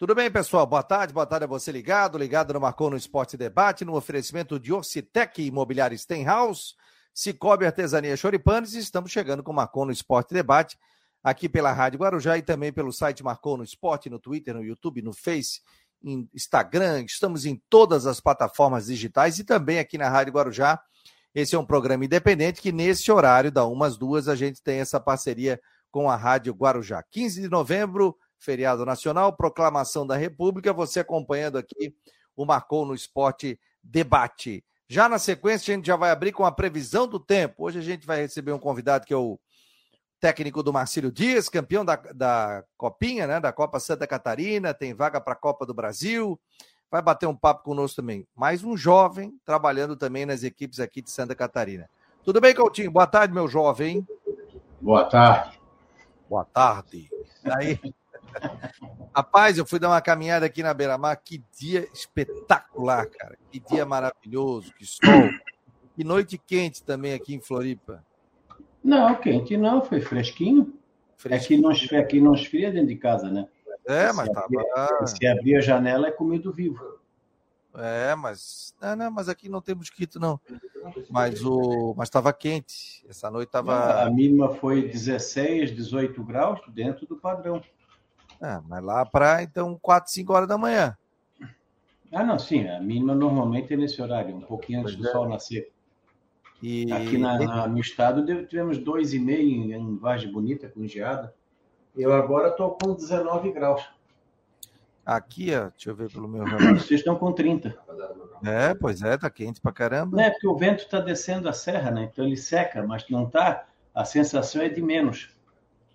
Tudo bem, pessoal? Boa tarde, boa tarde a você ligado, ligado no Marcou no Esporte Debate, no oferecimento de Orcitec Imobiliário Stenhouse, Cicobi Artesania Choripanes, e estamos chegando com o Marcou no Esporte Debate, aqui pela Rádio Guarujá e também pelo site Marcou no Esporte, no Twitter, no YouTube, no Face, no Instagram, estamos em todas as plataformas digitais e também aqui na Rádio Guarujá. Esse é um programa independente que nesse horário, da umas duas, a gente tem essa parceria com a Rádio Guarujá. 15 de novembro, feriado nacional, proclamação da República, você acompanhando aqui o Marcou no Esporte Debate. Já na sequência, a gente já vai abrir com a previsão do tempo. Hoje a gente vai receber um convidado que é o técnico do Marcílio Dias, campeão da, da Copinha, né? Da Copa Santa Catarina, tem vaga para a Copa do Brasil. Vai bater um papo conosco também. Mais um jovem trabalhando também nas equipes aqui de Santa Catarina. Tudo bem, Coutinho? Boa tarde, meu jovem. Boa tarde. Boa tarde. Aí, Rapaz, eu fui dar uma caminhada aqui na Beira-Mar. Que dia espetacular, cara. Que dia maravilhoso, que sol. Que noite quente também aqui em Floripa. Não, quente não, foi fresquinho. fresquinho. Aqui, não, aqui não esfria dentro de casa, né? É, mas se tava. Abrir, se abrir a janela é comido vivo. É, mas. Não, não, mas aqui não tem mosquito, não. Mas o. Mas estava quente. Essa noite estava. A mínima foi 16, 18 graus, dentro do padrão. Ah, mas lá para então 4, 5 horas da manhã. Ah, não, sim. A mínima normalmente é nesse horário, um pouquinho antes do é. sol nascer. E... Aqui na, na, no estado tivemos 2,5 em, em Vargem Bonita, com geada. Eu agora estou com 19 graus. Aqui, ó, deixa eu ver pelo meu relógio. Vocês estão com 30. É, pois é, tá quente pra caramba. Não, é porque o vento está descendo a serra, né? Então ele seca, mas não tá. A sensação é de menos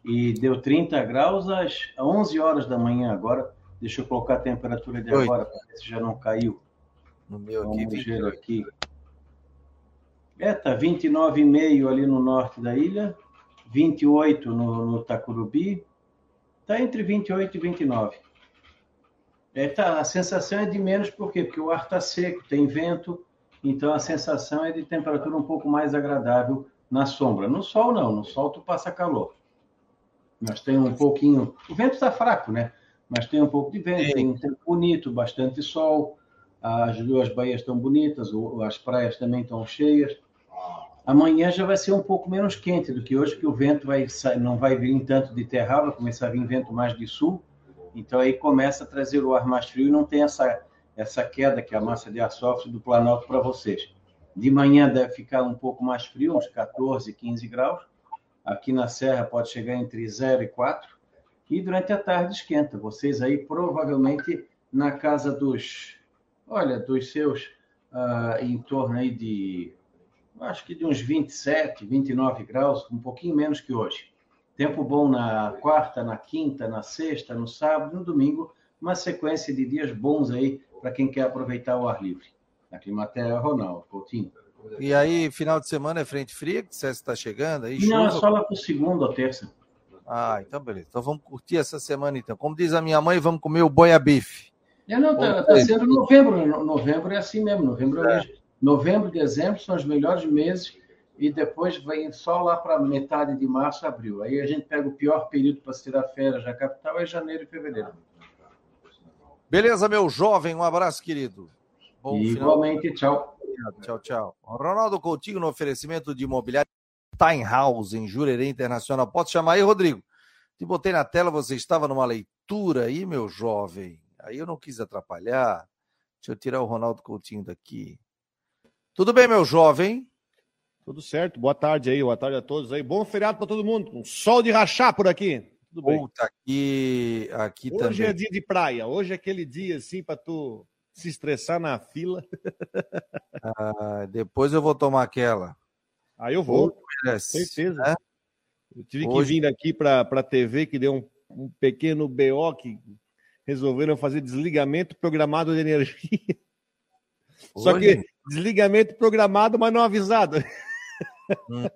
e deu 30 graus às 11 horas da manhã agora. Deixa eu colocar a temperatura de agora para ver se já não caiu. No meu aqui, Vamos ver aqui. É, tá 29,5 ali no norte da ilha, 28 no, no Tacurubi, tá entre 28 e 29. É, tá, a sensação é de menos, por quê? Porque o ar está seco, tem vento, então a sensação é de temperatura um pouco mais agradável na sombra. No sol, não, no sol tu passa calor. Mas tem um pouquinho. O vento está fraco, né? Mas tem um pouco de vento, tem um tempo bonito, bastante sol. As duas baías estão bonitas, as praias também estão cheias. Amanhã já vai ser um pouco menos quente do que hoje, porque o vento vai não vai vir tanto de terra, vai começar a vir vento mais de sul. Então aí começa a trazer o ar mais frio e não tem essa, essa queda que a massa de ar sofre do Planalto para vocês. De manhã deve ficar um pouco mais frio, uns 14, 15 graus Aqui na Serra pode chegar entre 0 e 4. E durante a tarde esquenta. Vocês aí provavelmente na casa dos, olha, dos seus uh, em torno aí de, acho que de uns 27, 29 graus, um pouquinho menos que hoje. Tempo bom na quarta, na quinta, na sexta, no sábado, no domingo, uma sequência de dias bons aí para quem quer aproveitar o ar livre. Na Climatéria, Ronaldo Coutinho. E aí, final de semana é frente fria que você está chegando? Aí, Não, chuva... é só lá para segunda ou terça. Ah, então beleza. Então vamos curtir essa semana então. Como diz a minha mãe, vamos comer o boiabife. É, não, tá, tá sendo novembro. Novembro é assim mesmo. Novembro, é. novembro e dezembro são os melhores meses e depois vem só lá para metade de março, abril. Aí a gente pega o pior período para tirar férias na capital, é janeiro e fevereiro. Beleza, meu jovem. Um abraço, querido. Bom Igualmente, final. tchau. Tchau, tchau. Ronaldo Coutinho no oferecimento de imobiliário Time House, em Jurerê Internacional. Pode chamar aí, Rodrigo? Te botei na tela, você estava numa leitura aí, meu jovem. Aí eu não quis atrapalhar. Deixa eu tirar o Ronaldo Coutinho daqui. Tudo bem, meu jovem? Tudo certo. Boa tarde aí, boa tarde a todos aí. Bom feriado para todo mundo. Um sol de rachar por aqui. Tudo bem. Puta, aqui, aqui Hoje também. Hoje é dia de praia. Hoje é aquele dia assim para tu se estressar na fila. Ah, depois eu vou tomar aquela. Aí eu vou, com certeza. Né? Eu tive Hoje... que vir aqui para a TV, que deu um, um, pequeno BO que resolveram fazer desligamento programado de energia. Só que desligamento programado, mas não avisado. Hum.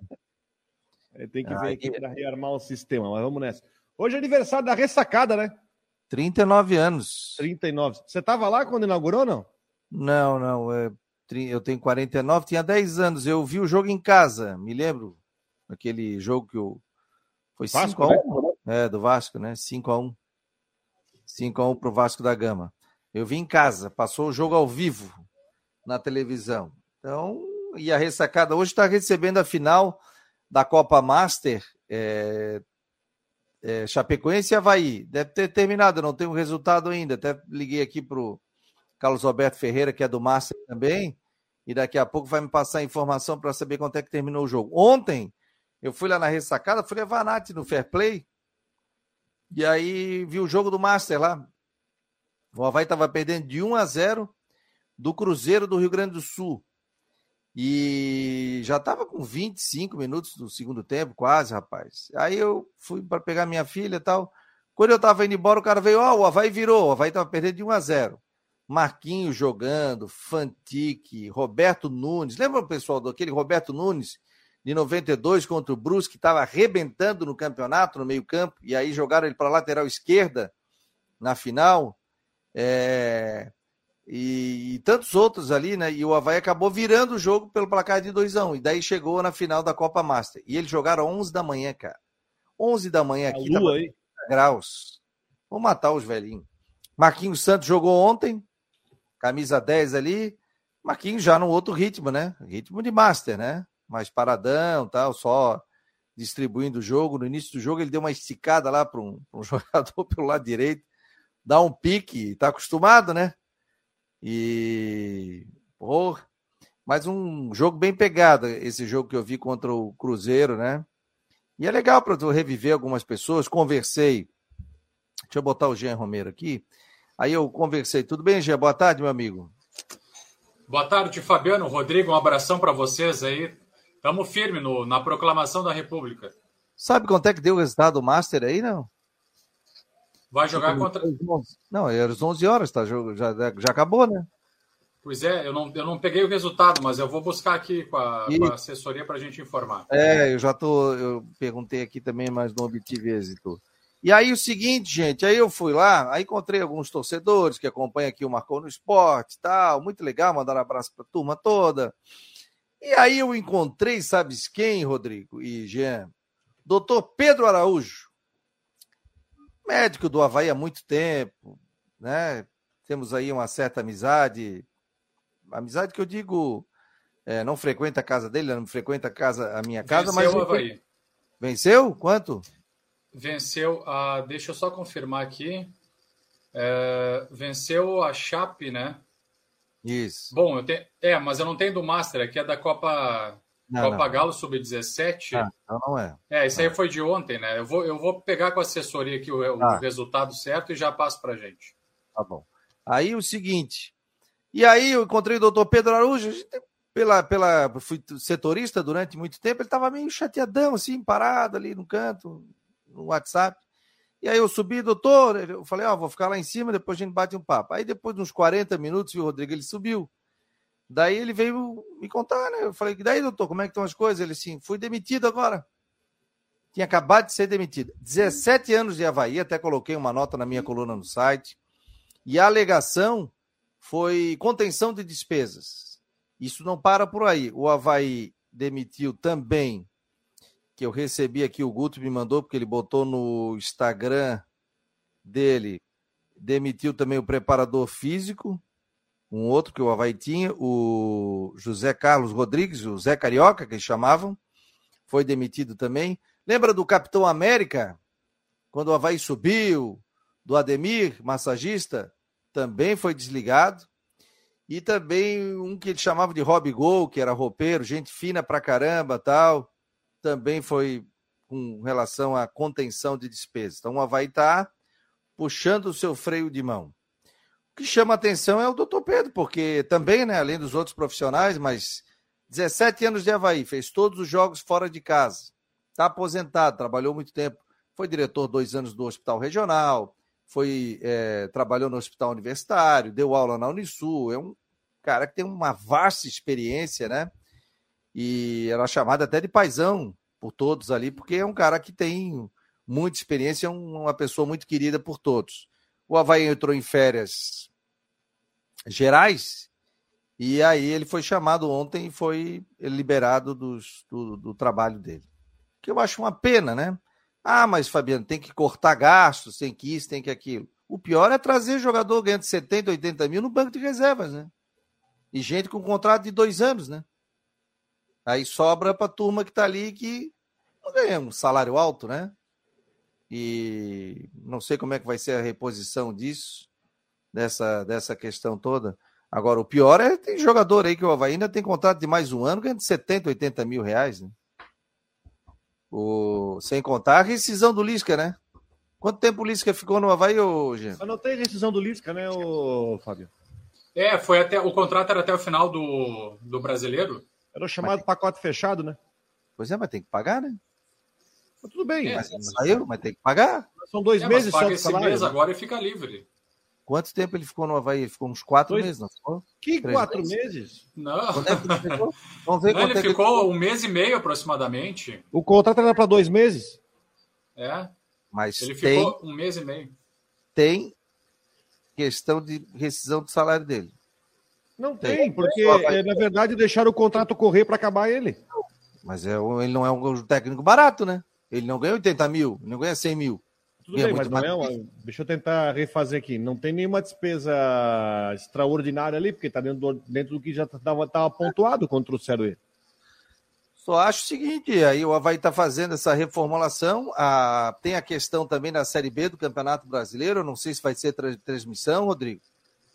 Tem que vir aqui para rearmar o sistema, mas vamos nessa. Hoje é aniversário da ressacada, né? 39 anos. 39. Você estava lá quando inaugurou, não? Não, não. É, eu tenho 49, tinha 10 anos. Eu vi o jogo em casa, me lembro. Aquele jogo que o. Foi 5x1? Né? É, do Vasco, né? 5x1. 5x1 para o Vasco da Gama. Eu vi em casa, passou o jogo ao vivo na televisão. Então, e a ressacada hoje está recebendo a final da Copa Master é, é, Chapecoense e Havaí. Deve ter terminado, não tem um resultado ainda. Até liguei aqui para o Carlos Alberto Ferreira, que é do Master também, e daqui a pouco vai me passar a informação para saber quanto é que terminou o jogo. Ontem, eu fui lá na ressacada, fui levar a Nath no Fair Play, e aí vi o jogo do Master lá. O Havaí estava perdendo de 1 a 0 do Cruzeiro do Rio Grande do Sul. E já estava com 25 minutos do segundo tempo, quase, rapaz. Aí eu fui para pegar minha filha e tal. Quando eu estava indo embora, o cara veio, ó, oh, o Havaí virou, o Havaí estava perdendo de 1 a 0. Marquinhos jogando, Fantique, Roberto Nunes. Lembra, pessoal, daquele Roberto Nunes de 92 contra o Brusque, que estava arrebentando no campeonato, no meio-campo, e aí jogaram ele para lateral esquerda na final. É e, e, tantos outros ali, né? E o Havaí acabou virando o jogo pelo placar de 2 a 1 um, E daí chegou na final da Copa Master. E eles jogaram 11 da manhã, cara. 11 da manhã aqui. A lua, aí. graus. Vou matar os velhinhos. Marquinhos Santos jogou ontem. Camisa 10 ali. Marquinhos já no outro ritmo, né? Ritmo de Master, né? Mais paradão tal, só distribuindo o jogo. No início do jogo ele deu uma esticada lá para um, um jogador pelo lado direito. Dá um pique, tá acostumado, né? E. Porra. Mas um jogo bem pegado, esse jogo que eu vi contra o Cruzeiro, né? E é legal para eu reviver algumas pessoas. Conversei. Deixa eu botar o Jean Romero aqui. Aí eu conversei. Tudo bem, Jean? Boa tarde, meu amigo. Boa tarde, Fabiano. Rodrigo, um abração para vocês aí. Estamos firme no, na proclamação da República. Sabe quanto é que deu o resultado do Master aí, não? Vai jogar contra. Não, era às 11 horas, tá? Já, já acabou, né? Pois é, eu não, eu não peguei o resultado, mas eu vou buscar aqui com a, e... com a assessoria para a gente informar. É, eu já tô. Eu perguntei aqui também, mas não obtive êxito. E aí o seguinte, gente, aí eu fui lá, aí encontrei alguns torcedores que acompanham aqui o Marcou no Esporte tal, muito legal, mandar um abraço para a turma toda. E aí eu encontrei, sabes quem, Rodrigo e Jean? Doutor Pedro Araújo médico do Havaí há muito tempo, né? Temos aí uma certa amizade, amizade que eu digo, é, não frequenta a casa dele, não frequenta a casa, a minha casa, Venceu mas. O Havaí. Venceu? Quanto? Venceu, a, deixa eu só confirmar aqui. É, venceu a Chape, né? Isso. Bom, eu tenho, é, mas eu não tenho do Master, aqui é da Copa não, Copa não. Galo Sub-17. Ah, então não é. É, isso aí foi de ontem, né? Eu vou, eu vou pegar com a assessoria aqui o, o ah. resultado certo e já passo para gente. Tá bom. Aí o seguinte. E aí eu encontrei o doutor Pedro Araújo, pela, pela, fui setorista durante muito tempo, ele estava meio chateadão, assim, parado ali no canto, no WhatsApp. E aí eu subi, doutor, eu falei, ó, oh, vou ficar lá em cima, depois a gente bate um papo. Aí depois de uns 40 minutos, viu, Rodrigo, ele subiu. Daí ele veio me contar, né? Eu falei, daí, doutor, como é que estão as coisas? Ele assim, fui demitido agora. Tinha acabado de ser demitido. 17 anos de Havaí, até coloquei uma nota na minha coluna no site. E a alegação foi contenção de despesas. Isso não para por aí. O Havaí demitiu também, que eu recebi aqui, o Guto me mandou, porque ele botou no Instagram dele, demitiu também o preparador físico, um outro que o Havaí tinha, o José Carlos Rodrigues, o Zé Carioca, que eles chamavam, foi demitido também. Lembra do Capitão América? Quando o Havaí subiu, do Ademir, massagista, também foi desligado. E também um que ele chamava de Rob Gol, que era roupeiro, gente fina pra caramba tal, também foi com relação à contenção de despesas. Então o Havaí está puxando o seu freio de mão que chama atenção é o doutor Pedro, porque também, né, além dos outros profissionais, mas 17 anos de Havaí, fez todos os jogos fora de casa, está aposentado, trabalhou muito tempo, foi diretor dois anos do Hospital Regional, foi é, trabalhou no Hospital Universitário, deu aula na Unisul, é um cara que tem uma vasta experiência, né? E era chamado até de paisão por todos ali, porque é um cara que tem muita experiência, é uma pessoa muito querida por todos. O Havaí entrou em férias gerais. E aí ele foi chamado ontem e foi liberado do, do trabalho dele. Que eu acho uma pena, né? Ah, mas Fabiano, tem que cortar gastos, tem que isso, tem que aquilo. O pior é trazer jogador ganhando 70, 80 mil no banco de reservas, né? E gente com contrato de dois anos, né? Aí sobra para a turma que está ali que não ganha um salário alto, né? E não sei como é que vai ser a reposição disso, dessa, dessa questão toda. Agora, o pior é tem jogador aí que o Havaí ainda tem contrato de mais um ano, ganhando 70, 80 mil reais, né? O... Sem contar a rescisão do Lisca, né? Quanto tempo o Lisca ficou no Havaí hoje? Eu não tem rescisão do Lisca, né, o Fábio? É, foi até. O contrato era até o final do, do brasileiro. Era o chamado mas... pacote fechado, né? Pois é, mas tem que pagar, né? Mas tudo bem. É, mas, saiu, mas tem que pagar. São dois é, meses só de salário. mês agora e fica livre. Quanto tempo ele ficou no Havaí? Ele ficou uns quatro dois... meses, não ficou? Que Três quatro meses? meses? Não. É ele ficou? Vamos ver não, ele ficou ele... um mês e meio aproximadamente. O contrato era para dois meses? É. Mas ele tem... ficou um mês e meio. Tem questão de rescisão do salário dele. Não tem, tem porque é, na verdade deixaram o contrato correr para acabar ele. Mas é, ele não é um técnico barato, né? Ele não ganha 80 mil, ele não ganha 100 mil. Tudo ganha bem, mas não é uma... Deixa eu tentar refazer aqui. Não tem nenhuma despesa extraordinária ali, porque está dentro, do, dentro do que já estava pontuado quando trouxeram ele. Só acho o seguinte, aí o Havaí está fazendo essa reformulação, a, tem a questão também da Série B do Campeonato Brasileiro, não sei se vai ser tra transmissão, Rodrigo.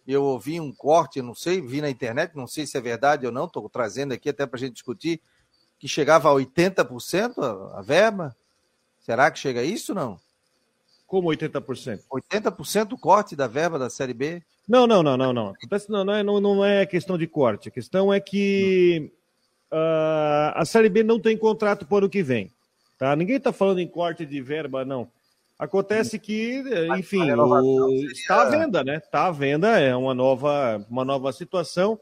Eu ouvi um corte, não sei, vi na internet, não sei se é verdade ou não, estou trazendo aqui até para a gente discutir, que chegava a 80% a, a verba. Será que chega a isso não? Como 80%? 80% do corte da verba da Série B? Não, não, não, não, não. Não, não, é, não, não é questão de corte. A questão é que uh, a Série B não tem contrato para o que vem. Tá? Ninguém está falando em corte de verba, não. Acontece que, enfim, o... está à venda, né? Está à venda, é uma nova, uma nova situação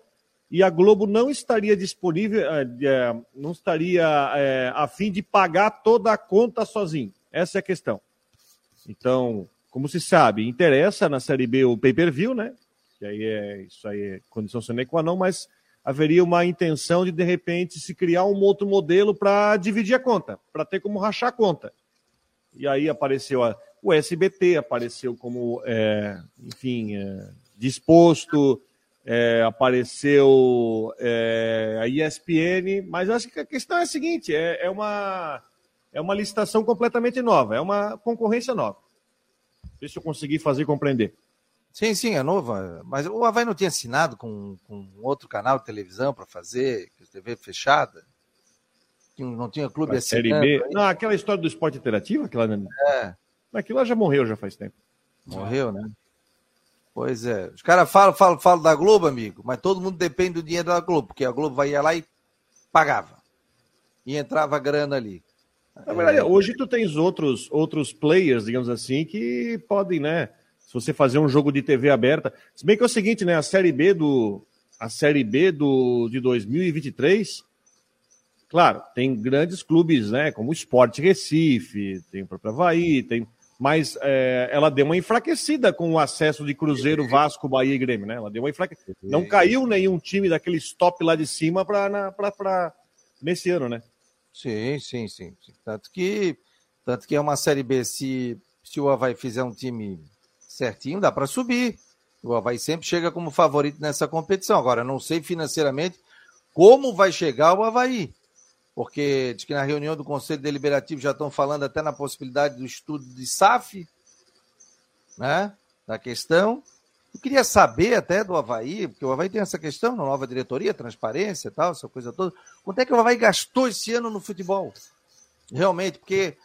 e a Globo não estaria disponível, eh, eh, não estaria é, a fim de pagar toda a conta sozinho. Essa é a questão. Então, como se sabe, interessa na Série B o pay-per-view, né? Que aí é isso aí é condição sine qua non, mas haveria uma intenção de de repente se criar um outro modelo para dividir a conta, para ter como rachar a conta. E aí apareceu a, o SBT, apareceu como, é, enfim, é, disposto, é, apareceu é, a ESPN, mas acho que a questão é a seguinte: é, é uma é uma licitação completamente nova, é uma concorrência nova. Ver se eu consegui fazer compreender. Sim, sim, é nova. Mas o Havaí não tinha assinado com, com outro canal de televisão para fazer, TV fechada? Não tinha clube assim. Série B. Não, aquela história do esporte interativo, aquela. É. Aquilo lá já morreu já faz tempo. Morreu, né? Pois é. Os caras falam, falam, falam da Globo, amigo, mas todo mundo depende do dinheiro da Globo, porque a Globo vai lá e pagava. E entrava grana ali. Na verdade, é... hoje tu tens outros, outros players, digamos assim, que podem, né? Se você fazer um jogo de TV aberta. Se bem que é o seguinte, né? A série B do. A série B do, de 2023. Claro, tem grandes clubes, né? Como o Sport Recife, tem o próprio Havaí, tem. Mas é, ela deu uma enfraquecida com o acesso de Cruzeiro, Vasco, Bahia e Grêmio, né? Ela deu uma enfraquecida. Não caiu nenhum time daquele stop lá de cima para nesse ano, né? Sim, sim, sim. Tanto que, tanto que é uma Série B, se, se o Havaí fizer um time certinho, dá para subir. O Havaí sempre chega como favorito nessa competição. Agora, não sei financeiramente como vai chegar o Havaí. Porque diz que na reunião do Conselho Deliberativo já estão falando até na possibilidade do estudo de SAF, né? Da questão. Eu queria saber até do Havaí, porque o Havaí tem essa questão na nova diretoria, transparência e tal, essa coisa toda. Quanto é que o Havaí gastou esse ano no futebol? Realmente, porque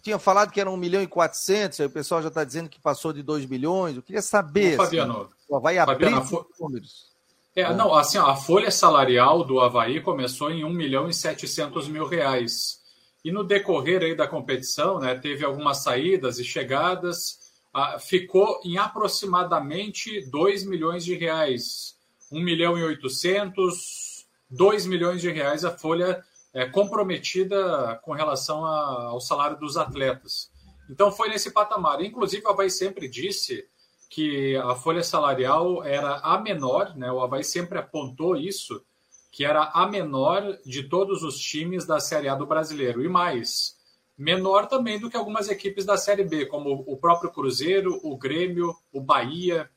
tinha falado que era 1 milhão e 400, aí o pessoal já está dizendo que passou de 2 milhões. Eu queria saber. Ô, Fabiano, assim, o Havaí Fabiano, abrir os números. É, é, não, assim, a folha salarial do Havaí começou em 1 milhão e 700 mil reais. E no decorrer aí da competição, né, teve algumas saídas e chegadas ah, ficou em aproximadamente 2 milhões de reais. 1 milhão e 800, 2 milhões de reais a folha é, comprometida com relação a, ao salário dos atletas. Então foi nesse patamar. Inclusive, o Havaí sempre disse que a folha salarial era a menor, né? o Havaí sempre apontou isso, que era a menor de todos os times da Série A do brasileiro. E mais, menor também do que algumas equipes da Série B, como o próprio Cruzeiro, o Grêmio, o Bahia,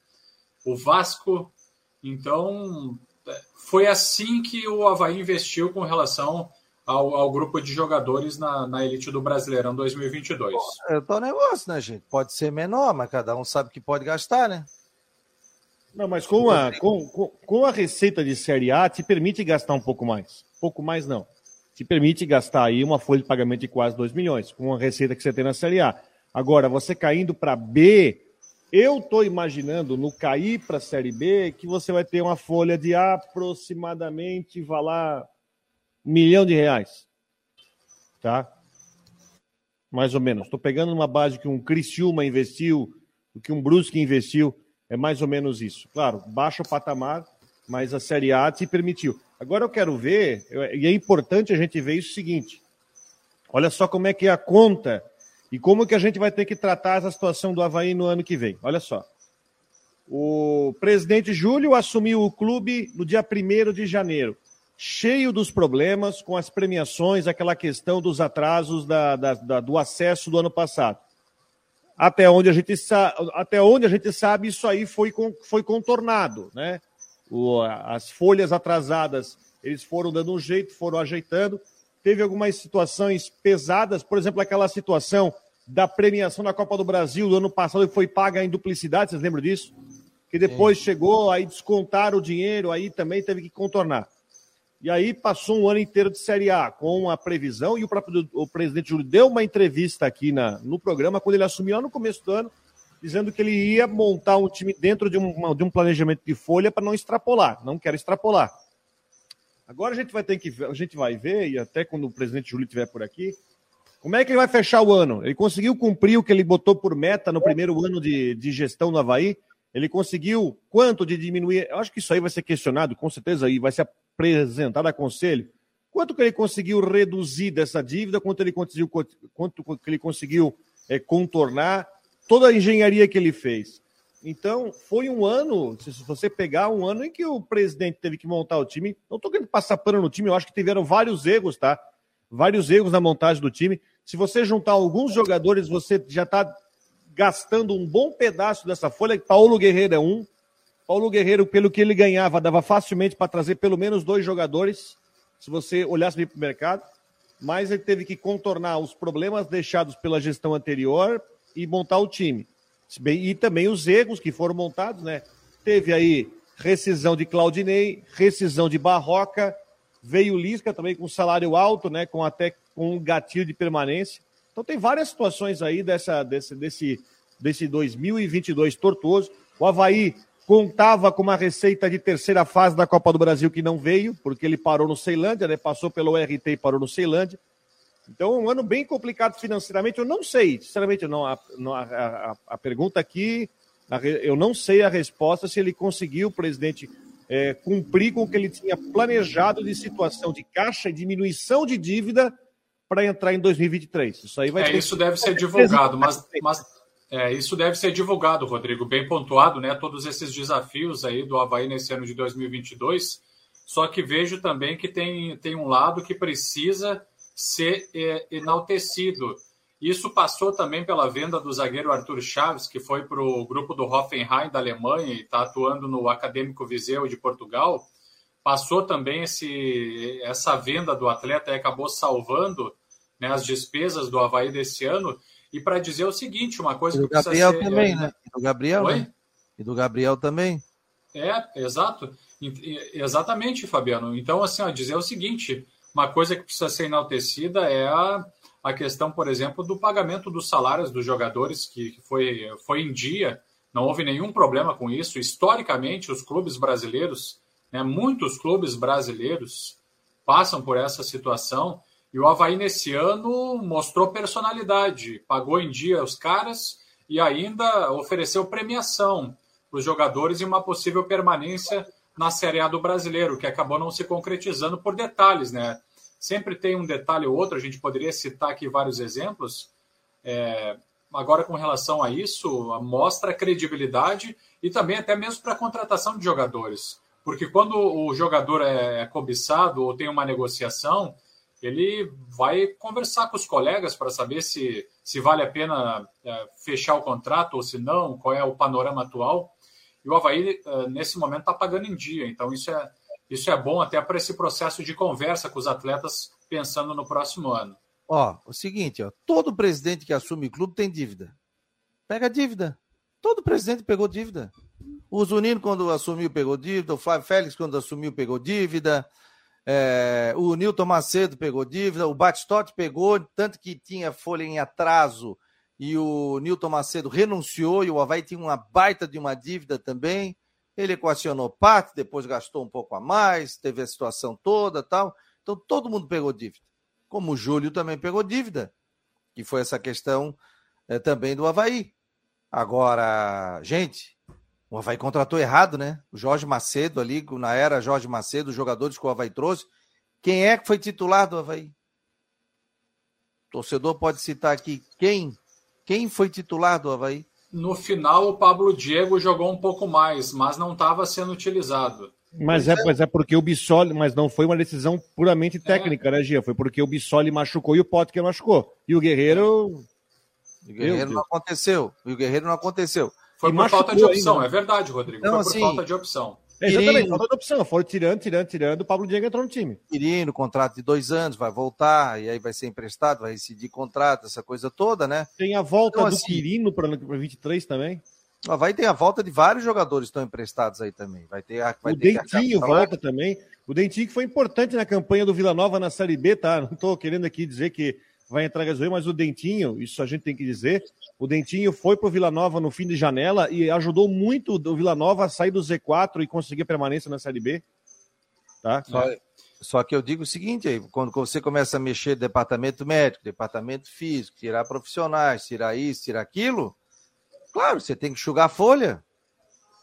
o Vasco. Então, foi assim que o Havaí investiu com relação ao, ao grupo de jogadores na, na elite do Brasileirão 2022. Bom, é o negócio, né, gente? Pode ser menor, mas cada um sabe que pode gastar, né? Não, mas com a, com, com, com a receita de Série A, te permite gastar um pouco mais. Pouco mais não. Te permite gastar aí uma folha de pagamento de quase 2 milhões, com a receita que você tem na Série A. Agora, você caindo para B, eu estou imaginando no cair para a Série B que você vai ter uma folha de aproximadamente, vai lá, milhão de reais. Tá? Mais ou menos. Estou pegando uma base que um Criciúma investiu, o que um Brusque investiu, é mais ou menos isso. Claro, baixo patamar, mas a Série A te permitiu. Agora eu quero ver, e é importante a gente ver isso seguinte. Olha só como é que é a conta e como que a gente vai ter que tratar essa situação do Havaí no ano que vem. Olha só. O presidente Júlio assumiu o clube no dia 1 de janeiro, cheio dos problemas com as premiações, aquela questão dos atrasos da, da, da, do acesso do ano passado. Até onde, a gente até onde a gente sabe, isso aí foi, foi contornado. Né? O, as folhas atrasadas, eles foram dando um jeito, foram ajeitando. Teve algumas situações pesadas, por exemplo, aquela situação da premiação da Copa do Brasil do ano passado que foi paga em duplicidade, vocês lembram disso? Que depois Sim. chegou, aí descontaram o dinheiro, aí também teve que contornar. E aí passou um ano inteiro de Série A com a previsão, e o próprio o presidente Júlio deu uma entrevista aqui na, no programa, quando ele assumiu lá no começo do ano, dizendo que ele ia montar um time dentro de um, de um planejamento de folha para não extrapolar, não quero extrapolar. Agora a gente vai ter que a gente vai ver, e até quando o presidente Júlio estiver por aqui, como é que ele vai fechar o ano? Ele conseguiu cumprir o que ele botou por meta no primeiro ano de, de gestão no Havaí? Ele conseguiu quanto de diminuir? Eu acho que isso aí vai ser questionado, com certeza, e vai ser apresentado a conselho. Quanto que ele conseguiu reduzir dessa dívida? Quanto ele conseguiu, quanto que ele conseguiu é, contornar? Toda a engenharia que ele fez. Então, foi um ano, se você pegar um ano em que o presidente teve que montar o time, não estou querendo passar pano no time, eu acho que tiveram vários erros, tá? Vários erros na montagem do time. Se você juntar alguns jogadores, você já está gastando um bom pedaço dessa folha. Paulo Guerreiro é um. Paulo Guerreiro, pelo que ele ganhava, dava facilmente para trazer pelo menos dois jogadores, se você olhasse para o mercado. Mas ele teve que contornar os problemas deixados pela gestão anterior e montar o time. E também os erros que foram montados, né? Teve aí rescisão de Claudinei, rescisão de Barroca, veio Lisca também com salário alto, né? Com até com um gatilho de permanência. Então tem várias situações aí dessa, desse, desse, desse 2022 tortuoso. O Havaí contava com uma receita de terceira fase da Copa do Brasil que não veio, porque ele parou no Ceilândia, né? Passou pelo RT e parou no Ceilândia. Então, um ano bem complicado financeiramente. Eu não sei, sinceramente, não. A, a, a, pergunta aqui, eu não sei a resposta se ele conseguiu, o presidente, é, cumprir com o que ele tinha planejado de situação de caixa e diminuição de dívida para entrar em 2023. Isso aí vai é, ter... isso deve ser divulgado, mas, mas é, isso deve ser divulgado, Rodrigo, bem pontuado, né? Todos esses desafios aí do Havaí nesse ano de 2022. Só que vejo também que tem, tem um lado que precisa ser é, enaltecido. Isso passou também pela venda do zagueiro Arthur Chaves, que foi para o grupo do Hoffenheim da Alemanha e está atuando no Acadêmico Viseu de Portugal. Passou também esse, essa venda do atleta e acabou salvando né, as despesas do Havaí desse ano. E para dizer o seguinte, uma coisa e do que Gabriel ser, também, é... né? E do Gabriel, Oi? Né? E do Gabriel também. É, exato. Exatamente, Fabiano. Então, assim, ó, dizer o seguinte: uma coisa que precisa ser enaltecida é a, a questão, por exemplo, do pagamento dos salários dos jogadores, que foi, foi em dia, não houve nenhum problema com isso. Historicamente, os clubes brasileiros, né, muitos clubes brasileiros passam por essa situação. E o Havaí, nesse ano, mostrou personalidade, pagou em dia os caras e ainda ofereceu premiação para os jogadores e uma possível permanência na Série A do brasileiro, que acabou não se concretizando por detalhes, né? Sempre tem um detalhe ou outro, a gente poderia citar aqui vários exemplos. É, agora, com relação a isso, mostra credibilidade e também até mesmo para a contratação de jogadores. Porque quando o jogador é, é cobiçado ou tem uma negociação, ele vai conversar com os colegas para saber se, se vale a pena é, fechar o contrato ou se não, qual é o panorama atual. E o Havaí, é, nesse momento, está pagando em dia. Então, isso é, isso é bom até para esse processo de conversa com os atletas pensando no próximo ano. Ó, o seguinte, ó, todo presidente que assume clube tem dívida. Pega dívida. Todo presidente pegou dívida. O Zunino, quando assumiu, pegou dívida. O Flávio Félix, quando assumiu, pegou dívida. É, o Nilton Macedo pegou dívida, o Batistotti pegou, tanto que tinha folha em atraso e o Nilton Macedo renunciou e o Havaí tinha uma baita de uma dívida também. Ele equacionou parte, depois gastou um pouco a mais, teve a situação toda tal. Então todo mundo pegou dívida. Como o Júlio também pegou dívida, que foi essa questão é, também do Havaí. Agora, gente, o Havaí contratou errado, né? O Jorge Macedo ali, na era Jorge Macedo, os jogadores que o Havaí trouxe. Quem é que foi titular do Havaí? O torcedor pode citar aqui quem? Quem foi titular do Havaí? No final, o Pablo Diego jogou um pouco mais, mas não estava sendo utilizado. Mas é, mas é porque o Bissoli, mas não foi uma decisão puramente técnica, é. né, Gia? Foi porque o Bissoli machucou e o Potker machucou. E o Guerreiro. O Guerreiro não aconteceu. E o Guerreiro não aconteceu. Foi por falta de opção, ainda. é verdade, Rodrigo. Não, Foi por assim, falta de opção. É, exatamente, falta de opção. Foram tirando, tirando, tirando, o Pablo Diego entrou no time. Quirino, contrato de dois anos, vai voltar, e aí vai ser emprestado, vai decidir contrato, essa coisa toda, né? Tem a volta então, do assim, Quirino para 23 também. Vai ter a volta de vários jogadores que estão emprestados aí também. Vai ter, vai o ter Dentinho volta também. O Dentinho que foi importante na campanha do Vila Nova na Série B, tá? Não estou querendo aqui dizer que vai entrar gasolina, mas o Dentinho, isso a gente tem que dizer, o Dentinho foi para o Vila Nova no fim de janela e ajudou muito o Vila Nova a sair do Z4 e conseguir permanência na Série B. Tá? Só, só que eu digo o seguinte aí, quando você começa a mexer departamento médico, departamento físico, tirar profissionais, tirar isso, tirar aquilo, claro, você tem que enxugar a folha.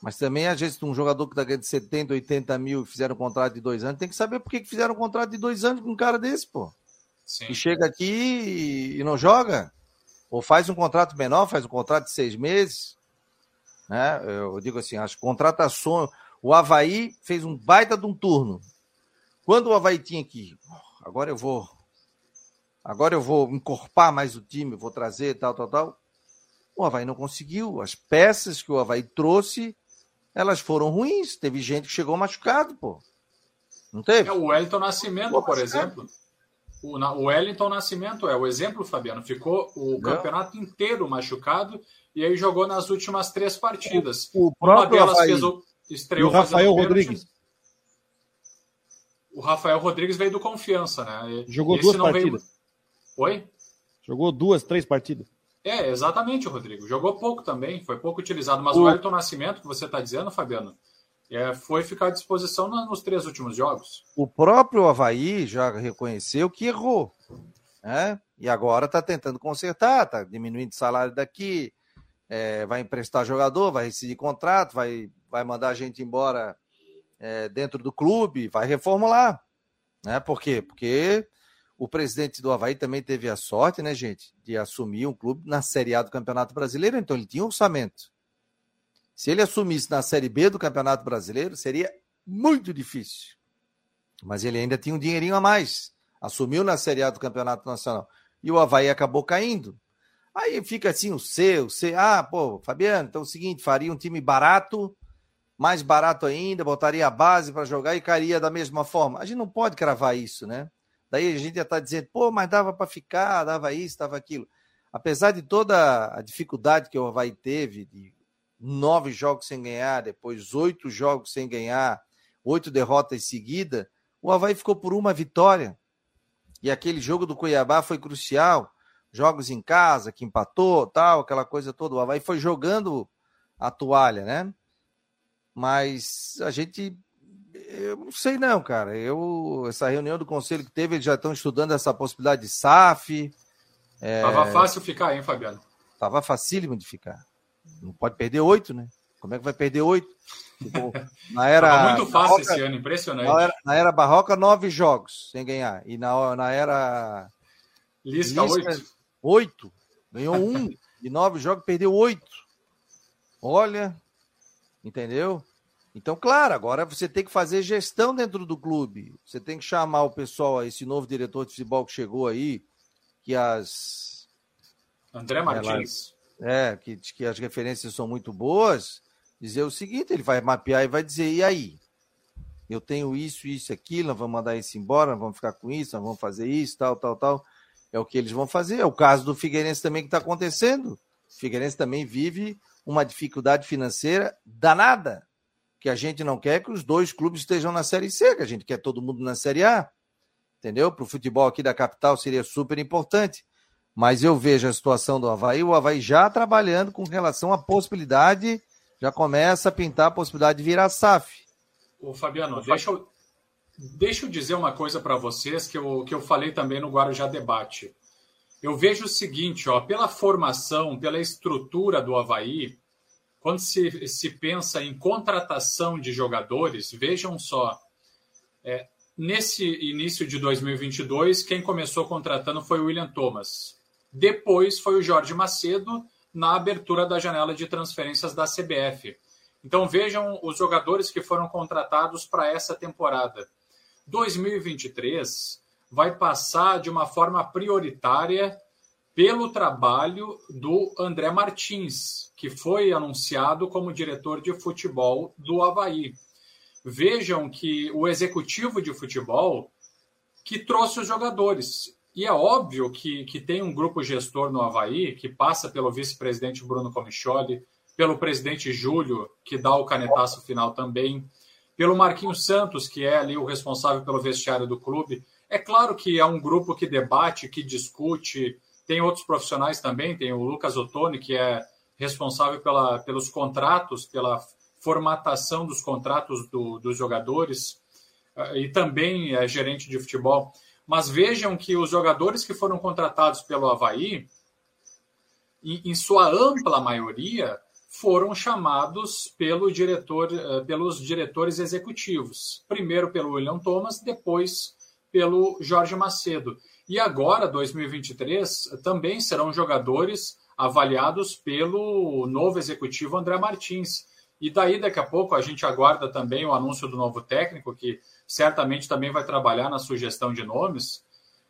Mas também, às vezes, um jogador que está ganhando 70, 80 mil e fizeram um contrato de dois anos, tem que saber por que fizeram um contrato de dois anos com um cara desse, pô. Sim. Que chega aqui e não joga. Ou faz um contrato menor, faz um contrato de seis meses. Né? Eu digo assim, as contratações. O Havaí fez um baita de um turno. Quando o Havaí tinha que. Agora eu vou. Agora eu vou encorpar mais o time, vou trazer tal, tal, tal. O Havaí não conseguiu. As peças que o Havaí trouxe, elas foram ruins. Teve gente que chegou machucado, pô. Não teve? É, o Wellington Nascimento, por exemplo. O, o Wellington Nascimento é o exemplo, Fabiano. Ficou o campeonato inteiro machucado e aí jogou nas últimas três partidas. O, o próprio Uma delas fez o, estreou o Rafael Rodrigues. O Rafael Rodrigues veio do Confiança, né? Jogou Esse duas partidas. Veio... Oi? Jogou duas, três partidas. É, exatamente, Rodrigo. Jogou pouco também, foi pouco utilizado. Mas o, o Wellington Nascimento, que você está dizendo, Fabiano, é, foi ficar à disposição nos três últimos jogos. O próprio Havaí já reconheceu que errou. Né? E agora está tentando consertar, está diminuindo o salário daqui, é, vai emprestar jogador, vai rescindir contrato, vai, vai mandar a gente embora é, dentro do clube, vai reformular. Né? Por quê? Porque o presidente do Havaí também teve a sorte, né, gente, de assumir um clube na Série A do Campeonato Brasileiro, então ele tinha orçamento. Se ele assumisse na Série B do Campeonato Brasileiro, seria muito difícil. Mas ele ainda tinha um dinheirinho a mais. Assumiu na Série A do Campeonato Nacional. E o Havaí acabou caindo. Aí fica assim o C, o C. Ah, pô, Fabiano, então é o seguinte: faria um time barato, mais barato ainda, botaria a base para jogar e cairia da mesma forma. A gente não pode cravar isso, né? Daí a gente já está dizendo, pô, mas dava para ficar, dava isso, dava aquilo. Apesar de toda a dificuldade que o Havaí teve de nove jogos sem ganhar, depois oito jogos sem ganhar, oito derrotas seguidas, o Havaí ficou por uma vitória. E aquele jogo do Cuiabá foi crucial. Jogos em casa, que empatou, tal, aquela coisa toda. O Havaí foi jogando a toalha, né? Mas a gente. Eu não sei, não, cara. Eu, essa reunião do conselho que teve, eles já estão estudando essa possibilidade de SAF. É... Tava fácil ficar, hein, Fabiano? Tava facílimo de ficar. Não pode perder oito, né? Como é que vai perder oito? Tipo, na era. Tava muito fácil barroca, esse ano, impressionante. Na era, na era, Barroca, nove jogos sem ganhar. E na, na era. Lisca, oito. Oito. Ganhou um. de nove jogos, perdeu oito. Olha, entendeu? Então, claro, agora você tem que fazer gestão dentro do clube. Você tem que chamar o pessoal, esse novo diretor de futebol que chegou aí, que as. André Martins. É, que, que as referências são muito boas. Dizer o seguinte: ele vai mapear e vai dizer, e aí? Eu tenho isso, isso, aquilo, nós vamos mandar isso embora, nós vamos ficar com isso, nós vamos fazer isso, tal, tal, tal. É o que eles vão fazer. É o caso do Figueirense também que está acontecendo. O Figueirense também vive uma dificuldade financeira danada que a gente não quer que os dois clubes estejam na Série C, que a gente quer todo mundo na Série A. Entendeu? Para o futebol aqui da capital seria super importante. Mas eu vejo a situação do Havaí, o Havaí já trabalhando com relação à possibilidade, já começa a pintar a possibilidade de virar SAF. Ô, Fabiano, deixa eu, deixa eu dizer uma coisa para vocês que eu, que eu falei também no Guarujá Debate. Eu vejo o seguinte, ó, pela formação, pela estrutura do Havaí, quando se, se pensa em contratação de jogadores, vejam só, é, nesse início de 2022, quem começou contratando foi o William Thomas. Depois foi o Jorge Macedo na abertura da janela de transferências da CBF. Então vejam os jogadores que foram contratados para essa temporada. 2023 vai passar de uma forma prioritária pelo trabalho do André Martins, que foi anunciado como diretor de futebol do Havaí. Vejam que o executivo de futebol que trouxe os jogadores. E é óbvio que, que tem um grupo gestor no Havaí, que passa pelo vice-presidente Bruno Comicholi, pelo presidente Júlio, que dá o canetaço final também, pelo Marquinhos Santos, que é ali o responsável pelo vestiário do clube. É claro que é um grupo que debate, que discute, tem outros profissionais também, tem o Lucas Ottoni, que é responsável pela, pelos contratos, pela formatação dos contratos do, dos jogadores, eh, e também é gerente de futebol. Mas vejam que os jogadores que foram contratados pelo Havaí, em, sua ampla maioria, foram chamados pelo diretor, eh, pelos diretores executivos. Primeiro pelo William Thomas, depois pelo Jorge Macedo. E agora, 2023, também serão jogadores avaliados pelo novo executivo André Martins. E daí, daqui a pouco, a gente aguarda também o anúncio do novo técnico, que certamente também vai trabalhar na sugestão de nomes.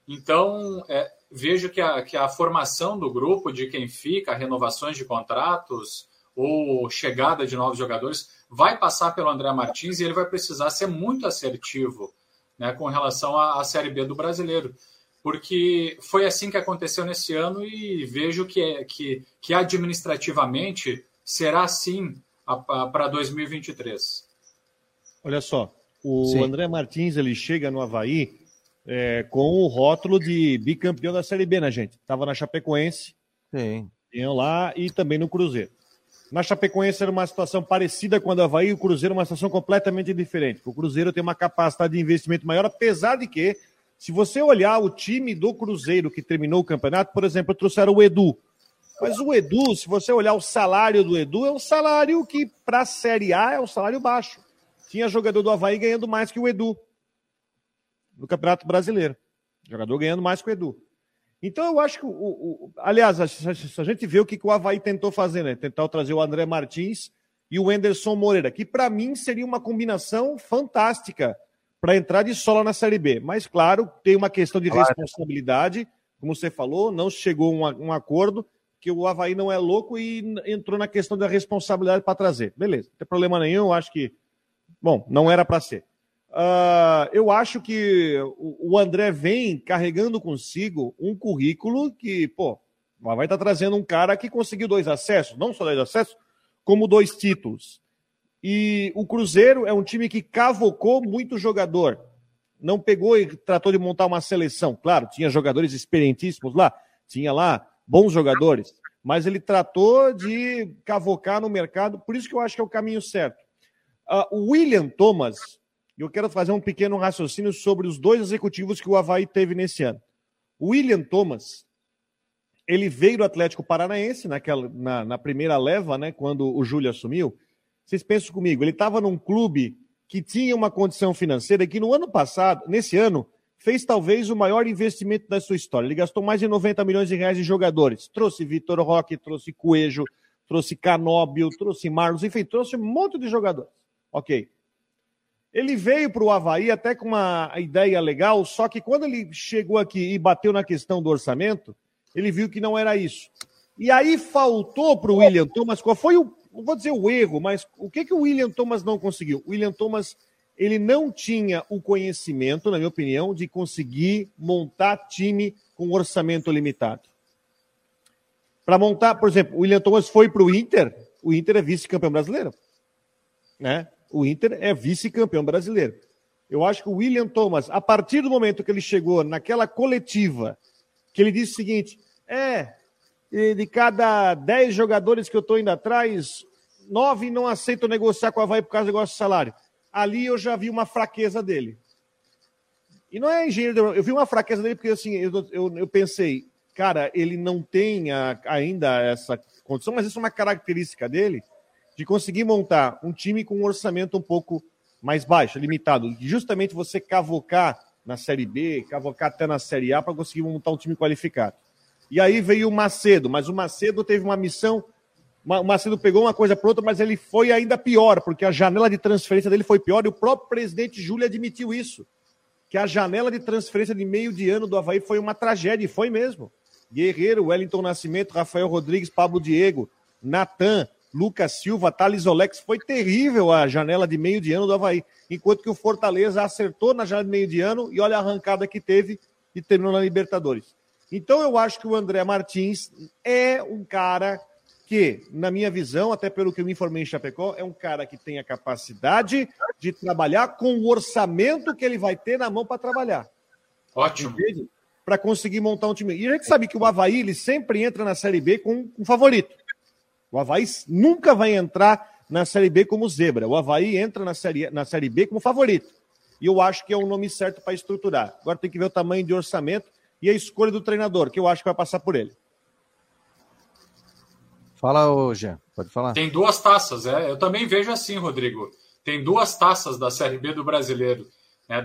Então, é, vejo que a, que a formação do grupo, de quem fica, renovações de contratos ou chegada de novos jogadores, vai passar pelo André Martins e ele vai precisar ser muito assertivo né, com relação à, à Série B do brasileiro porque foi assim que aconteceu nesse ano e vejo que, é, que, que administrativamente será assim para 2023. Olha só, o Sim. André Martins ele chega no Havaí é, com o rótulo de bicampeão da Série B, né, gente? Estava na Chapecoense, Sim. lá e também no Cruzeiro. Na Chapecoense era uma situação parecida com a do Havaí, o Cruzeiro uma situação completamente diferente. O Cruzeiro tem uma capacidade de investimento maior, apesar de que se você olhar o time do Cruzeiro que terminou o campeonato, por exemplo, trouxeram o Edu. Mas o Edu, se você olhar o salário do Edu, é um salário que, para a Série A, é um salário baixo. Tinha jogador do Havaí ganhando mais que o Edu no Campeonato Brasileiro. Jogador ganhando mais que o Edu. Então eu acho que, o, o aliás, a, a, gente vê o que, que o Havaí tentou fazer, né? Tentar trazer o André Martins e o Enderson Moreira, que para mim seria uma combinação fantástica para entrar de sola na Série B. Mas, claro, tem uma questão de claro. responsabilidade, como você falou, não chegou a um, um acordo, que o Havaí não é louco e entrou na questão da responsabilidade para trazer. Beleza, não tem problema nenhum, acho que. Bom, não era para ser. Uh, eu acho que o, André vem carregando consigo um currículo que, pô, o Havaí está trazendo um cara que conseguiu dois acessos, não só dois acessos, como dois títulos. E o Cruzeiro é um time que cavocou muito jogador. Não pegou e tratou de montar uma seleção. Claro, tinha jogadores experientíssimos lá, tinha lá bons jogadores, mas ele tratou de cavocar no mercado, por isso que eu acho que é o caminho certo. Uh, William Thomas, eu quero fazer um pequeno raciocínio sobre os dois executivos que o Havaí teve nesse ano. William Thomas, ele veio do Atlético Paranaense naquela, na, na primeira leva, né, quando o Júlio assumiu, vocês pensam comigo, ele estava num clube que tinha uma condição financeira que no ano passado, nesse ano, fez talvez o maior investimento da sua história. Ele gastou mais de 90 milhões de reais em jogadores. Trouxe Vitor Roque, trouxe Coelho, trouxe Canóbio, trouxe Marlos, enfim, trouxe um monte de jogadores. Ok. Ele veio para o Havaí até com uma ideia legal, só que quando ele chegou aqui e bateu na questão do orçamento, ele viu que não era isso. E aí faltou para o William Thomas, qual foi o, não vou dizer o erro, mas o que, que o William Thomas não conseguiu? O William Thomas, ele não tinha o conhecimento, na minha opinião, de conseguir montar time com orçamento limitado. Para montar, por exemplo, o William Thomas foi para o Inter, o Inter é vice-campeão brasileiro. Né? O Inter é vice-campeão brasileiro. Eu acho que o William Thomas, a partir do momento que ele chegou naquela coletiva, que ele disse o seguinte: é, de cada 10 jogadores que eu estou indo atrás, nove não aceitam negociar com a Havaí por causa do negócio de salário. Ali eu já vi uma fraqueza dele. E não é engenheiro, eu vi uma fraqueza dele porque assim, eu, eu, eu pensei, cara, ele não tem a, ainda essa condição, mas isso é uma característica dele de conseguir montar um time com um orçamento um pouco mais baixo, limitado, justamente você cavocar na Série B, cavocar até na Série A para conseguir montar um time qualificado. E aí veio o Macedo, mas o Macedo teve uma missão, o Macedo pegou uma coisa para outra, mas ele foi ainda pior, porque a janela de transferência dele foi pior e o próprio presidente Júlio admitiu isso, que a janela de transferência de meio de ano do Havaí foi uma tragédia, e foi mesmo. Guerreiro, Wellington Nascimento, Rafael Rodrigues, Pablo Diego, Natan, Lucas Silva, Thales Olex. Foi terrível a janela de meio de ano do Havaí. Enquanto que o Fortaleza acertou na janela de meio de ano e olha a arrancada que teve e terminou na Libertadores. Então eu acho que o André Martins é um cara que, na minha visão, até pelo que eu me informei em Chapecó, é um cara que tem a capacidade de trabalhar com o orçamento que ele vai ter na mão para trabalhar. Ótimo. Para conseguir montar um time. E a gente sabe que o Havaí ele sempre entra na Série B com um favorito. O Havaí nunca vai entrar na Série B como zebra. O Havaí entra na Série, na série B como favorito. E eu acho que é o nome certo para estruturar. Agora tem que ver o tamanho de orçamento e a escolha do treinador, que eu acho que vai passar por ele. Fala, hoje, pode falar. Tem duas taças, é. Eu também vejo assim, Rodrigo. Tem duas taças da Série B do brasileiro. Né,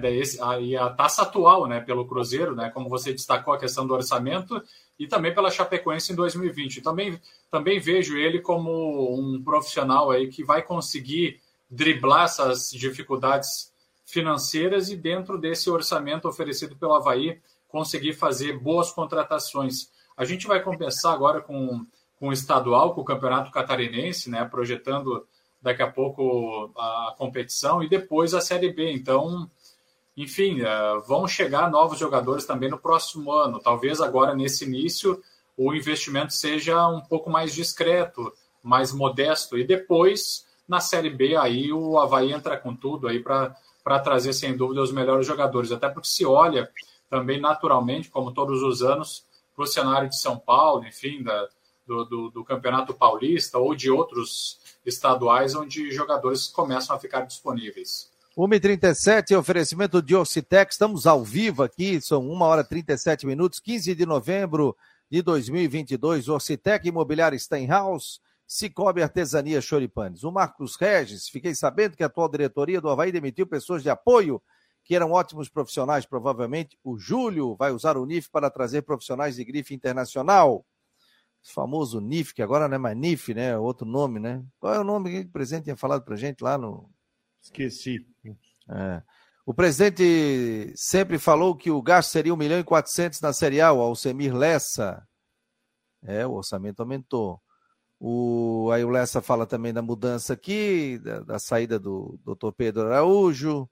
e a taça atual, né, pelo Cruzeiro, né, como você destacou a questão do orçamento, e também pela Chapecoense em 2020. Também, também vejo ele como um profissional aí que vai conseguir driblar essas dificuldades financeiras e dentro desse orçamento oferecido pelo Havaí conseguir fazer boas contratações. A gente vai compensar agora com, com o estadual, com o Campeonato Catarinense, né, projetando daqui a pouco a competição e depois a Série B. Então, enfim, uh, vão chegar novos jogadores também no próximo ano. Talvez agora, nesse início, o investimento seja um pouco mais discreto, mais modesto. E depois, na Série B, aí o Havaí entra com tudo aí para trazer, sem dúvida, os melhores jogadores. Até porque se olha também naturalmente, como todos os anos, para o cenário de São Paulo, enfim, da, do, do, do Campeonato Paulista ou de outros estaduais onde jogadores começam a ficar disponíveis. 1h37, oferecimento de Ocitec, estamos ao vivo aqui, são 1 hora e 37 minutos, 15 de novembro de 2022, Ocitec Imobiliário Steinhaus, Cicobi Artesania Choripanes. O Marcos Regis, fiquei sabendo que a atual diretoria do Havaí demitiu pessoas de apoio, que eram ótimos profissionais, provavelmente. O Júlio vai usar o NIF para trazer profissionais de grife internacional. O famoso NIF, que agora não é mais NIF, né? Outro nome, né? Qual é o nome que o presidente tinha falado para gente lá no Esqueci. É. O presidente sempre falou que o gasto seria 1 milhão e 400 na Série A, o Alcemir Lessa. É, o orçamento aumentou. O, aí o Lessa fala também da mudança aqui, da, da saída do doutor Pedro Araújo.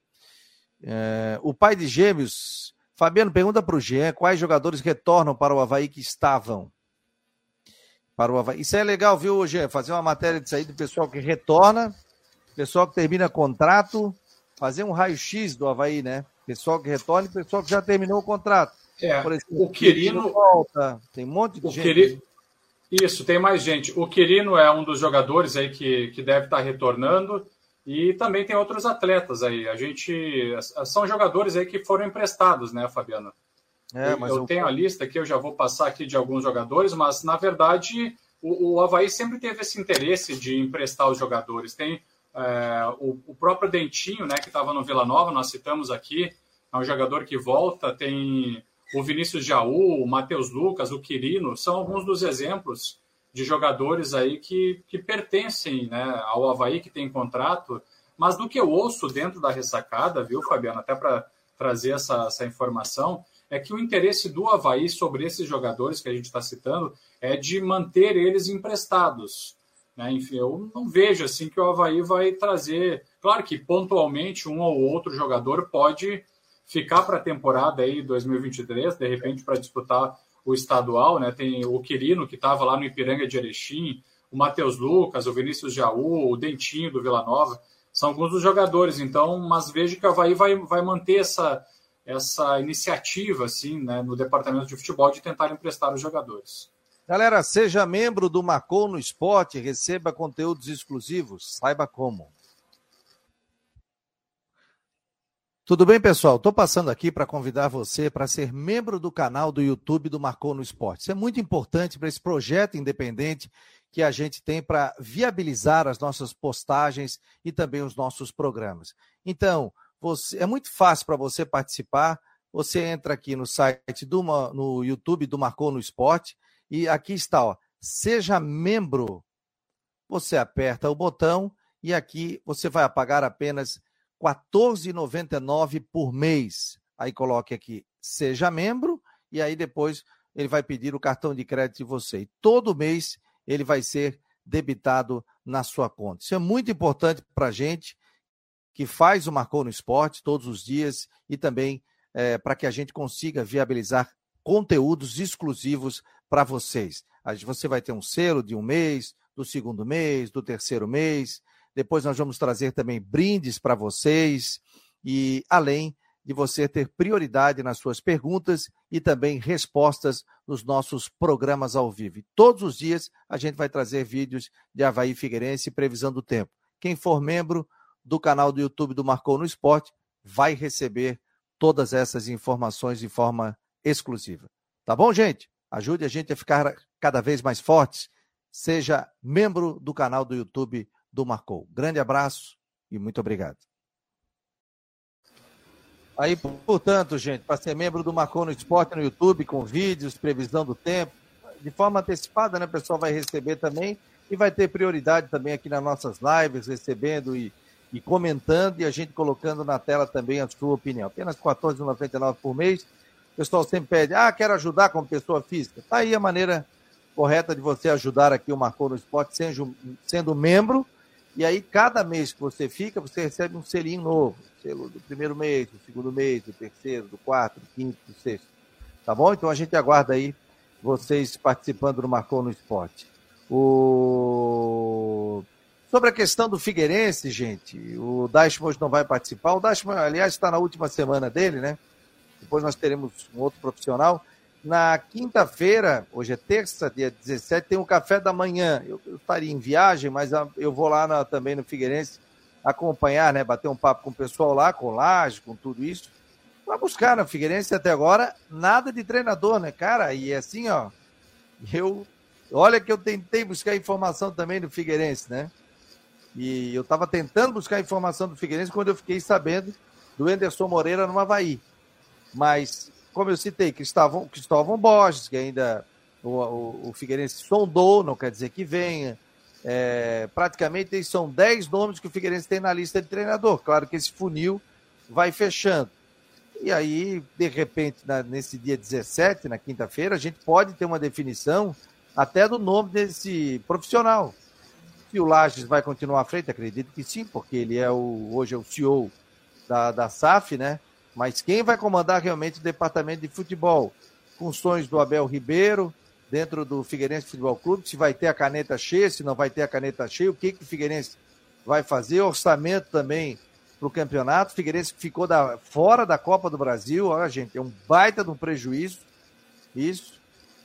É, o pai de gêmeos, Fabiano, pergunta para o Jean quais jogadores retornam para o Havaí que estavam. Para o Havaí. Isso é legal, viu, Jean? Fazer uma matéria disso aí do pessoal que retorna pessoal que termina contrato, fazer um raio-x do Havaí, né? Pessoal que retorna e pessoal que já terminou o contrato. É, Por exemplo, o Quirino. Volta, tem um monte de o gente. Quiri... Isso, tem mais gente. O Quirino é um dos jogadores aí que, que deve estar retornando. E também tem outros atletas aí. A gente. São jogadores aí que foram emprestados, né, Fabiano? É, eu, eu tenho a lista aqui, eu já vou passar aqui de alguns jogadores, mas na verdade o, o Havaí sempre teve esse interesse de emprestar os jogadores. Tem é, o, o, próprio Dentinho, né, que estava no Vila Nova, nós citamos aqui, é um jogador que volta, tem o Vinícius Jaú, o Matheus Lucas, o Quirino, são alguns dos exemplos de jogadores aí que, que pertencem né, ao Havaí, que tem contrato. Mas do que eu ouço dentro da ressacada, viu, Fabiano, até para trazer essa, essa informação, é que o interesse do Havaí sobre esses jogadores que a gente está citando é de manter eles emprestados. Né? Enfim, eu não vejo assim que o Havaí vai trazer. Claro que pontualmente um ou outro jogador pode ficar para a temporada aí 2023, de repente para disputar o estadual, né? Tem o Quirino que estava lá no Ipiranga de Erechim, o Matheus Lucas, o Vinícius Jaú, o Dentinho do Vila Nova, são alguns dos jogadores. Então, mas vejo que o Havaí vai, vai manter essa, essa iniciativa assim, né, no departamento de futebol de tentar emprestar os jogadores. Galera, seja membro do Marcou no Esporte, receba conteúdos exclusivos, saiba como. Tudo bem, pessoal? Estou passando aqui para convidar você para ser membro do canal do YouTube do Marcou no Esporte. Isso é muito importante para esse projeto independente que a gente tem para viabilizar as nossas postagens e também os nossos programas. Então, você, é muito fácil para você participar. Você entra aqui no site do no YouTube do Marcou no Esporte e aqui está, ó, seja membro. Você aperta o botão e aqui você vai pagar apenas 14,99 por mês. Aí coloque aqui, seja membro, e aí depois ele vai pedir o cartão de crédito de você. E todo mês ele vai ser debitado na sua conta. Isso é muito importante para a gente que faz o Marcou no Esporte todos os dias e também é, para que a gente consiga viabilizar conteúdos exclusivos para vocês. Você vai ter um selo de um mês, do segundo mês, do terceiro mês, depois nós vamos trazer também brindes para vocês e além de você ter prioridade nas suas perguntas e também respostas nos nossos programas ao vivo. E todos os dias a gente vai trazer vídeos de Havaí Figueirense e previsão do tempo. Quem for membro do canal do YouTube do Marcou no Esporte vai receber todas essas informações de forma exclusiva. Tá bom, gente? Ajude a gente a ficar cada vez mais fortes. Seja membro do canal do YouTube do Marcou. Grande abraço e muito obrigado. Aí, portanto, gente, para ser membro do Marcou no Esporte no YouTube, com vídeos, previsão do tempo, de forma antecipada, né? O pessoal vai receber também e vai ter prioridade também aqui nas nossas lives, recebendo e, e comentando e a gente colocando na tela também a sua opinião. Apenas R$ 14,99 por mês. O pessoal sempre pede, ah, quero ajudar como pessoa física. Está aí a maneira correta de você ajudar aqui o Marcou no Esporte, sendo, sendo membro e aí, cada mês que você fica, você recebe um selinho novo. Selo do primeiro mês, do segundo mês, do terceiro, do quarto, do quinto, do sexto. Tá bom? Então a gente aguarda aí vocês participando do Marcou no Esporte. O... Sobre a questão do Figueirense, gente, o Dashmo hoje não vai participar. O Dashmo, aliás, está na última semana dele, né? Depois nós teremos um outro profissional. Na quinta-feira, hoje é terça, dia 17, tem um café da manhã. Eu, eu estaria em viagem, mas eu vou lá na, também no Figueirense acompanhar, né? Bater um papo com o pessoal lá, com laje, com tudo isso. Para buscar no Figueirense até agora, nada de treinador, né, cara? E assim, ó, eu. Olha que eu tentei buscar informação também do Figueirense, né? E eu estava tentando buscar informação do Figueirense quando eu fiquei sabendo do Enderson Moreira no Havaí. Mas como eu citei, Cristóvão, Cristóvão Borges, que ainda o, o, o Figueirense sondou, não quer dizer que venha. É, praticamente são 10 nomes que o Figueirense tem na lista de treinador. Claro que esse funil vai fechando. E aí, de repente, na, nesse dia 17, na quinta-feira, a gente pode ter uma definição até do nome desse profissional. Se o Lages vai continuar à frente, acredito que sim, porque ele é o, hoje é o CEO da, da SAF, né? Mas quem vai comandar realmente o departamento de futebol? Funções do Abel Ribeiro, dentro do Figueirense Futebol Clube, se vai ter a caneta cheia, se não vai ter a caneta cheia, o que, que o Figueirense vai fazer, orçamento também para o campeonato. O Figueirense ficou da, fora da Copa do Brasil, olha, gente, é um baita de um prejuízo, isso,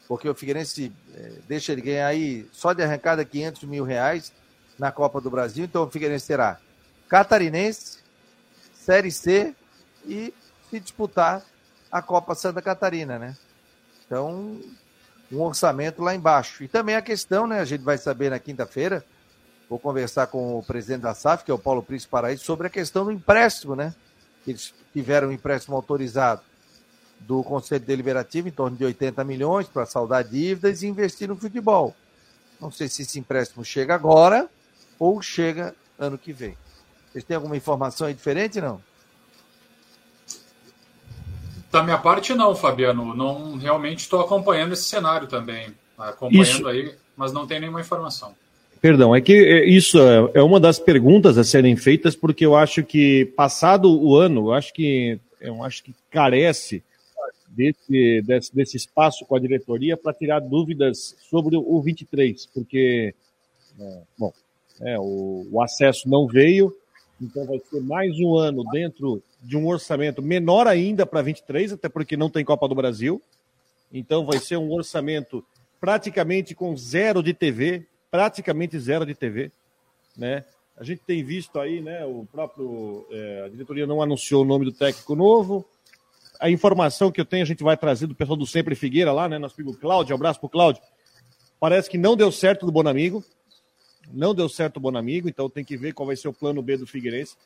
porque o Figueirense é, deixa ele ganhar aí só de arrancada 500 mil reais na Copa do Brasil, então o Figueirense terá Catarinense, Série C e se disputar a Copa Santa Catarina, né? Então, um orçamento lá embaixo. E também a questão, né? A gente vai saber na quinta-feira, vou conversar com o presidente da SAF, que é o Paulo Príncipe Paraíso, sobre a questão do empréstimo, né? Eles tiveram um empréstimo autorizado do Conselho Deliberativo em torno de 80 milhões para saldar dívidas e investir no futebol. Não sei se esse empréstimo chega agora ou chega ano que vem. Vocês têm alguma informação aí diferente, não? Da minha parte, não, Fabiano. Não realmente estou acompanhando esse cenário também. Acompanhando isso. aí, mas não tem nenhuma informação. Perdão, é que é, isso é, é uma das perguntas a serem feitas, porque eu acho que, passado o ano, eu acho que, eu acho que carece desse, desse, desse espaço com a diretoria para tirar dúvidas sobre o 23, porque, é, bom, é, o, o acesso não veio, então vai ser mais um ano dentro de um orçamento menor ainda para 23, até porque não tem Copa do Brasil. Então vai ser um orçamento praticamente com zero de TV, praticamente zero de TV, né? A gente tem visto aí, né? O próprio é, a diretoria não anunciou o nome do técnico novo. A informação que eu tenho a gente vai trazer do pessoal do Sempre Figueira lá, né? Nosso amigo Cláudio, abraço pro Cláudio. Parece que não deu certo do Bonamigo, não deu certo o Bonamigo, então tem que ver qual vai ser o plano B do Figueirense.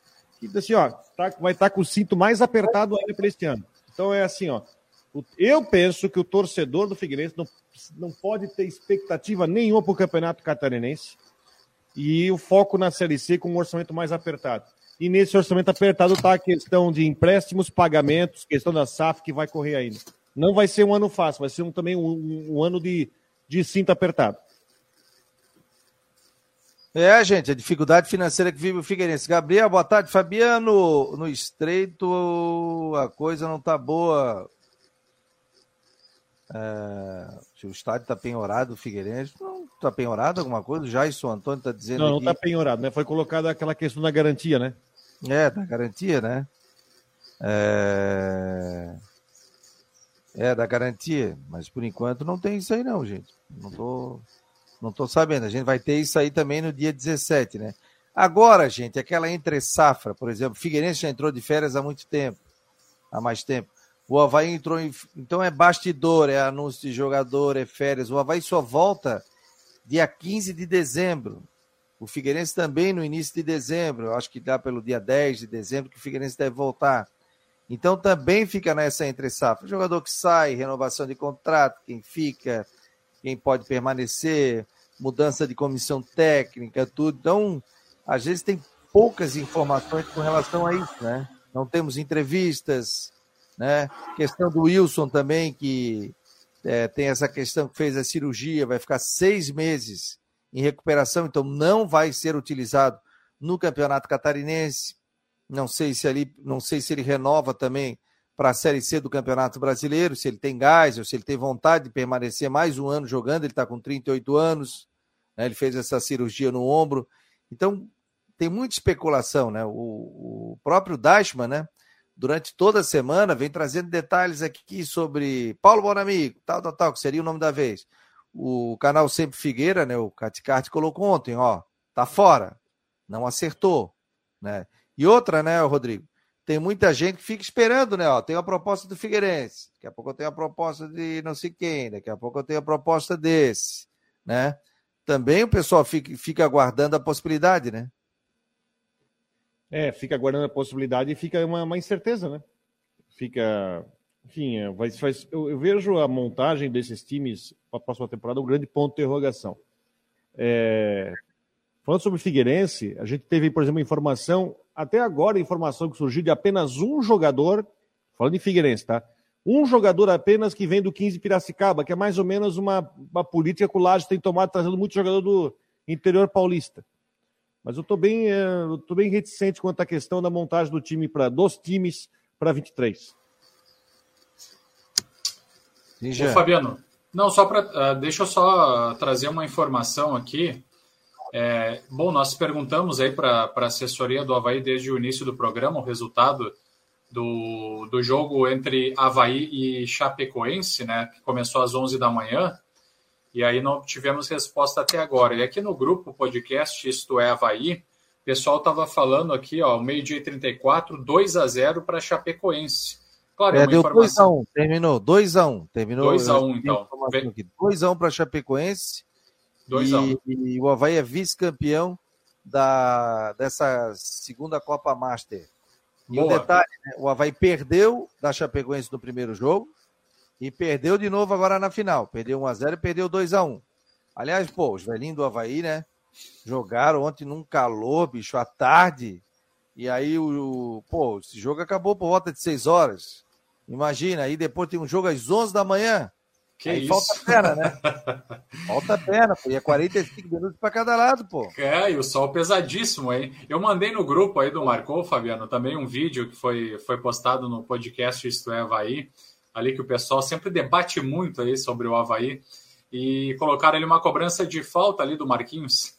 E assim, ó, tá, vai estar tá com o cinto mais apertado ainda para este ano. Então é assim, ó. Eu penso que o torcedor do Figueirense não, não pode ter expectativa nenhuma para o Campeonato Catarinense e o foco na Série C com um orçamento mais apertado. E nesse orçamento apertado está a questão de empréstimos, pagamentos, questão da SAF que vai correr ainda. Não vai ser um ano fácil, vai ser um, também um, um ano de, de cinto apertado. É, gente, a dificuldade financeira que vive o Figueirense. Gabriel, boa tarde. Fabiano, no estreito a coisa não tá boa. É, o estádio está penhorado, o Figueirense. Não está penhorado alguma coisa? Já isso o Antônio está dizendo. Não, não está penhorado, né? Foi colocada aquela questão da garantia, né? É, da garantia, né? É... é, da garantia. Mas por enquanto não tem isso aí, não, gente. Não tô. Não estou sabendo. A gente vai ter isso aí também no dia 17, né? Agora, gente, aquela entre safra, por exemplo, Figueirense já entrou de férias há muito tempo, há mais tempo. O Havaí entrou em. Então é bastidor, é anúncio de jogador, é férias. O Havaí só volta dia 15 de dezembro. O Figueirense também no início de dezembro. Acho que dá pelo dia 10 de dezembro que o Figueirense deve voltar. Então também fica nessa entre safra. Jogador que sai, renovação de contrato, quem fica, quem pode permanecer, mudança de comissão técnica, tudo. Então, às vezes tem poucas informações com relação a isso, né? Não temos entrevistas, né? Questão do Wilson também, que é, tem essa questão que fez a cirurgia, vai ficar seis meses em recuperação, então não vai ser utilizado no Campeonato Catarinense. Não sei se ali, não sei se ele renova também para a Série C do Campeonato Brasileiro, se ele tem gás ou se ele tem vontade de permanecer mais um ano jogando. Ele está com 38 anos, né? ele fez essa cirurgia no ombro. Então, tem muita especulação. Né? O, o próprio Dashman, né? durante toda a semana, vem trazendo detalhes aqui sobre Paulo Bonamigo, tal, tal, tal, que seria o nome da vez. O canal Sempre Figueira, né? o Caticarte, colocou ontem, ó, tá fora, não acertou. Né? E outra, né, Rodrigo? Tem muita gente que fica esperando, né? Ó, tem uma proposta do Figueirense, daqui a pouco eu tenho a proposta de não sei quem, daqui a pouco eu tenho a proposta desse, né? Também o pessoal fica, fica aguardando a possibilidade, né? É, fica aguardando a possibilidade e fica uma, uma incerteza, né? Fica. Enfim, é, vai, faz, eu, eu, vejo a montagem desses times para a próxima temporada um grande ponto de interrogação. É, falando sobre o Figueirense, a gente teve, por exemplo, informação até agora, a informação que surgiu de apenas um jogador, falando de Figueirense, tá? Um jogador apenas que vem do 15 Piracicaba, que é mais ou menos uma, uma política que o Laje tem tomado, trazendo muito jogador do interior paulista. Mas eu estou bem, é, eu bem reticente quanto à questão da montagem do time para dos times para 23. Ô, Fabiano, não, só para. Uh, ah, deixa eu só trazer uma informação aqui. É, bom, nós perguntamos aí para a assessoria do Havaí desde o início do programa o resultado do, do jogo entre Havaí e Chapecoense, né, que começou às 11 da manhã, e aí não tivemos resposta até agora. E aqui no grupo podcast Isto é Havaí, o pessoal estava falando aqui, ó, meio-dia e 34, 2 a 0 para Chapecoense. Claro, é, é deu informação... 2x1, terminou, 2x1, terminou. 2x1, então. 2x1 para Chapecoense. 2 a 1. Um. E, o Havaí é vice-campeão da, dessa segunda Copa Master. E o um detalhe, né? o Havaí perdeu da Chapecoense no primeiro jogo e perdeu de novo agora na final. Perdeu 1x0 e perdeu 2x1. Aliás, pô, os velhinhos do Havaí, né? Jogaram ontem num calor, bicho, à tarde. E aí o, pô, esse jogo acabou por volta de 6 horas. Imagina, aí depois tem um jogo às 11 da manhã. Que aí isso? falta perna, né? falta perna, pô. E é 45 minutos para cada lado, pô. É, e o sol pesadíssimo, hein? Eu mandei no grupo aí do Marcou, Fabiano, também um vídeo que foi, foi postado no podcast Isto é Havaí, ali que o pessoal sempre debate muito aí sobre o Havaí, e colocaram ali uma cobrança de falta ali do Marquinhos.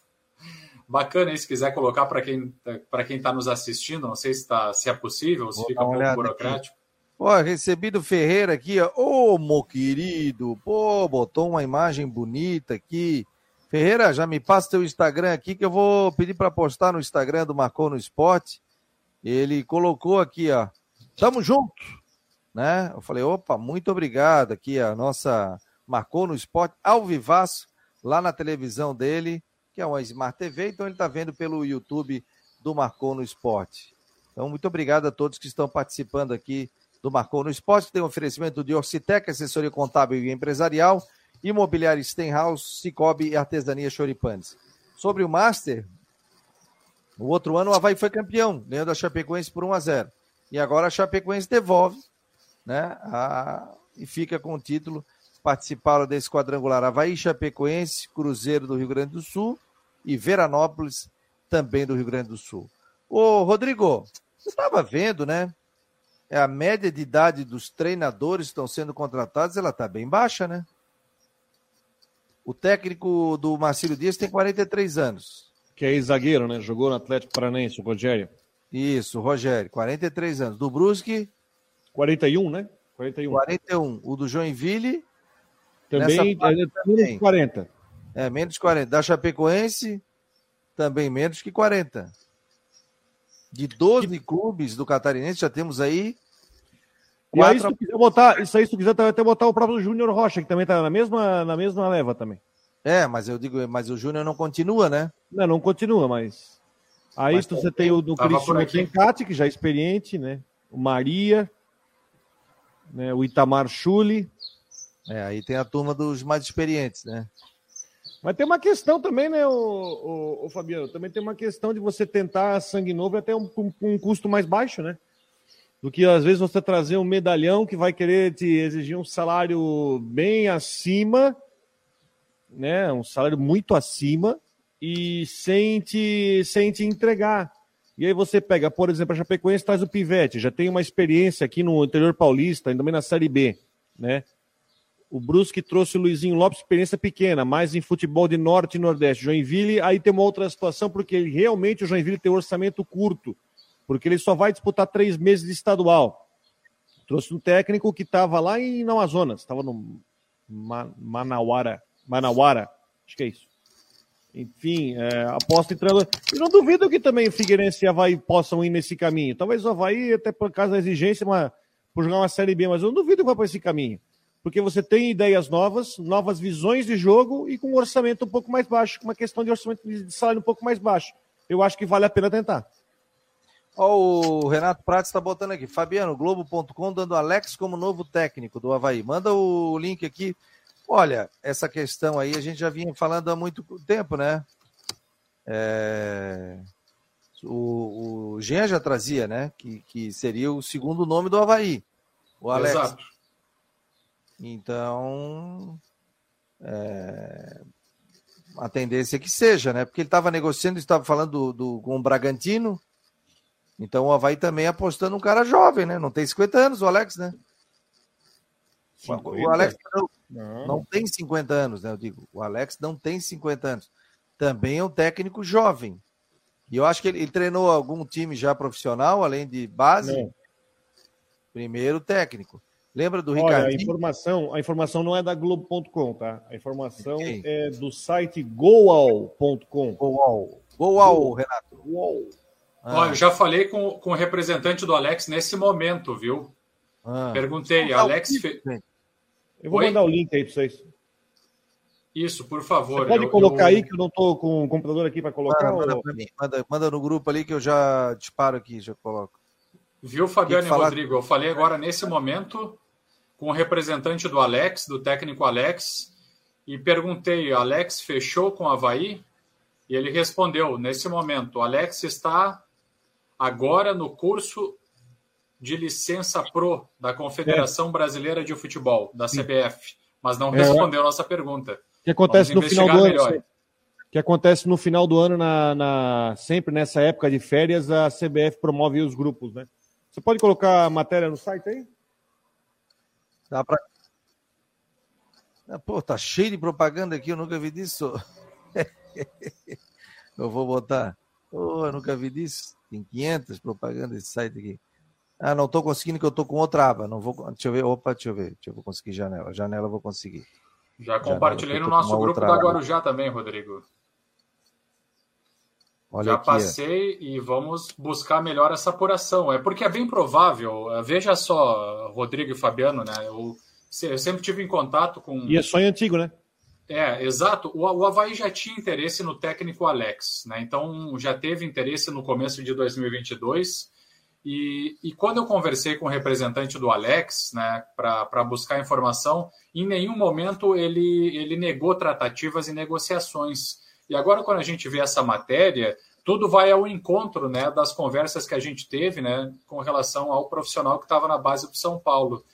Bacana aí, se quiser colocar para quem para quem está nos assistindo, não sei se, tá, se é possível, se Vou fica um pouco burocrático. Do Ferreira aqui, ó. Ô, meu querido, pô, botou uma imagem bonita aqui. Ferreira, já me passa teu Instagram aqui que eu vou pedir para postar no Instagram do Marcou no Esporte. Ele colocou aqui, ó. Tamo junto, né? Eu falei, opa, muito obrigado aqui a nossa Marcou no Esporte ao vivaço lá na televisão dele, que é uma Smart TV, então ele está vendo pelo YouTube do Marcou no Esporte. Então, muito obrigado a todos que estão participando aqui do Marcou no Esporte, tem um oferecimento de Orcitec, assessoria contábil e empresarial, imobiliária Stenhouse, Cicobi e artesania Choripanes. Sobre o Master, o outro ano o Havaí foi campeão, ganhando a Chapecoense por 1 a 0 E agora a Chapecoense devolve, né, a... e fica com o título. Participaram desse quadrangular Havaí, Chapecoense, Cruzeiro do Rio Grande do Sul e Veranópolis, também do Rio Grande do Sul. Ô, Rodrigo, você estava vendo, né? É a média de idade dos treinadores que estão sendo contratados, ela está bem baixa, né? O técnico do Marcílio Dias tem 43 anos. Que é zagueiro, né? Jogou no Atlético Paranaense, o Rogério. Isso, Rogério, 43 anos. Do Brusque? 41, né? 41. 41. O do Joinville? Também, é, menos de 40. É, menos de 40. Da Chapecoense? Também menos que 40. De 12 que... clubes do Catarinense, já temos aí. E aí, se tu quiser botar, isso aí, se tu quiser até botar o próprio Júnior Rocha, que também está na mesma, na mesma leva também. É, mas eu digo, mas o Júnior não continua, né? Não, não continua, mas. Aí mas você tem o do Cristiano Tencati, que já é experiente, né? O Maria, né? o Itamar Chuli. É, aí tem a turma dos mais experientes, né? Mas tem uma questão também, né, o, o, o, Fabiano? Também tem uma questão de você tentar sangue novo até um, um, um, custo mais baixo, né? Do que às vezes você trazer um medalhão que vai querer te exigir um salário bem acima, né? Um salário muito acima e sem te, sem te entregar. E aí você pega, por exemplo, a Chapecoense traz o Pivete, já tem uma experiência aqui no interior paulista, ainda bem na Série B, né? O Brusque trouxe o Luizinho Lopes, experiência pequena, mais em futebol de norte e nordeste. Joinville, aí tem uma outra situação, porque realmente o Joinville tem um orçamento curto, porque ele só vai disputar três meses de estadual. Trouxe um técnico que estava lá em Amazonas, estava no Manauara, Manauara, acho que é isso. Enfim, é, aposta em. E não duvido que também Figueirense e Havaí possam ir nesse caminho. Talvez o Havaí, até por causa da exigência, uma, por jogar uma Série B, mas eu não duvido que vá para esse caminho porque você tem ideias novas, novas visões de jogo e com um orçamento um pouco mais baixo, com uma questão de orçamento de salário um pouco mais baixo. Eu acho que vale a pena tentar. Ó, o Renato Prates está botando aqui. Fabiano, Globo.com dando Alex como novo técnico do Havaí. Manda o link aqui. Olha, essa questão aí a gente já vinha falando há muito tempo, né? É... O, o Jean já trazia, né? Que, que seria o segundo nome do Havaí. O Alex. Exato. Então, é, a tendência é que seja, né? Porque ele estava negociando, estava falando do, do, com o Bragantino. Então o Havaí também apostando um cara jovem, né? Não tem 50 anos, o Alex, né? 50? O Alex não, não. não tem 50 anos, né? Eu digo, o Alex não tem 50 anos. Também é um técnico jovem. E eu acho que ele, ele treinou algum time já profissional, além de base. Não. Primeiro técnico. Lembra do Ricardo? A informação, a informação não é da Globo.com, tá? A informação okay. é do site goal.com. Goal. Goal, Renato. Goal. Ah. Olha, eu já falei com, com o representante do Alex nesse momento, viu? Ah. Perguntei, Alex. Fe... Eu vou Oi? mandar o link aí para vocês. Isso, por favor. Você pode eu, colocar eu... aí que eu não estou com o computador aqui para colocar? Manda, manda, mim. Manda, manda, no grupo ali que eu já disparo aqui, já coloco. Viu, Fabiano e falar... Rodrigo? Eu falei agora nesse momento com o representante do Alex, do técnico Alex, e perguntei: Alex fechou com o Havaí? E ele respondeu: nesse momento, o Alex está agora no curso de licença pro da Confederação é. Brasileira de Futebol, da CBF, mas não é. respondeu a nossa pergunta. Que acontece no final do melhor. ano. Que acontece no final do ano, na, na, sempre nessa época de férias, a CBF promove os grupos, né? Você pode colocar a matéria no site aí? Dá para. Pô, tá cheio de propaganda aqui, eu nunca vi disso. eu vou botar. Pô, eu nunca vi disso. Tem 500 propagandas desse site aqui. Ah, não estou conseguindo que eu estou com outra aba. Não vou. Deixa eu ver. Opa, deixa eu ver. Deixa eu vou conseguir janela. Janela eu vou conseguir. Já compartilhei janela, no nosso grupo da Guarujá também, Rodrigo. Olha Já aqui, passei e vamos buscar melhor essa apuração. É porque é bem provável. Eh, veja só, Rodrigo e Fabiano, né? Eu, eu sempre tive em contato com. E é sonho antigo, né? É, exato. O, o Havaí já tinha interesse no técnico Alex, né? Então já teve interesse no começo de 2022 e, e, quando eu conversei com o representante do Alex, né, para buscar informação, em nenhum momento ele, ele negou tratativas e negociações. E agora, quando a gente vê essa matéria, tudo vai ao encontro né, das conversas que a gente teve né, com relação ao profissional que estava na base do São Paulo.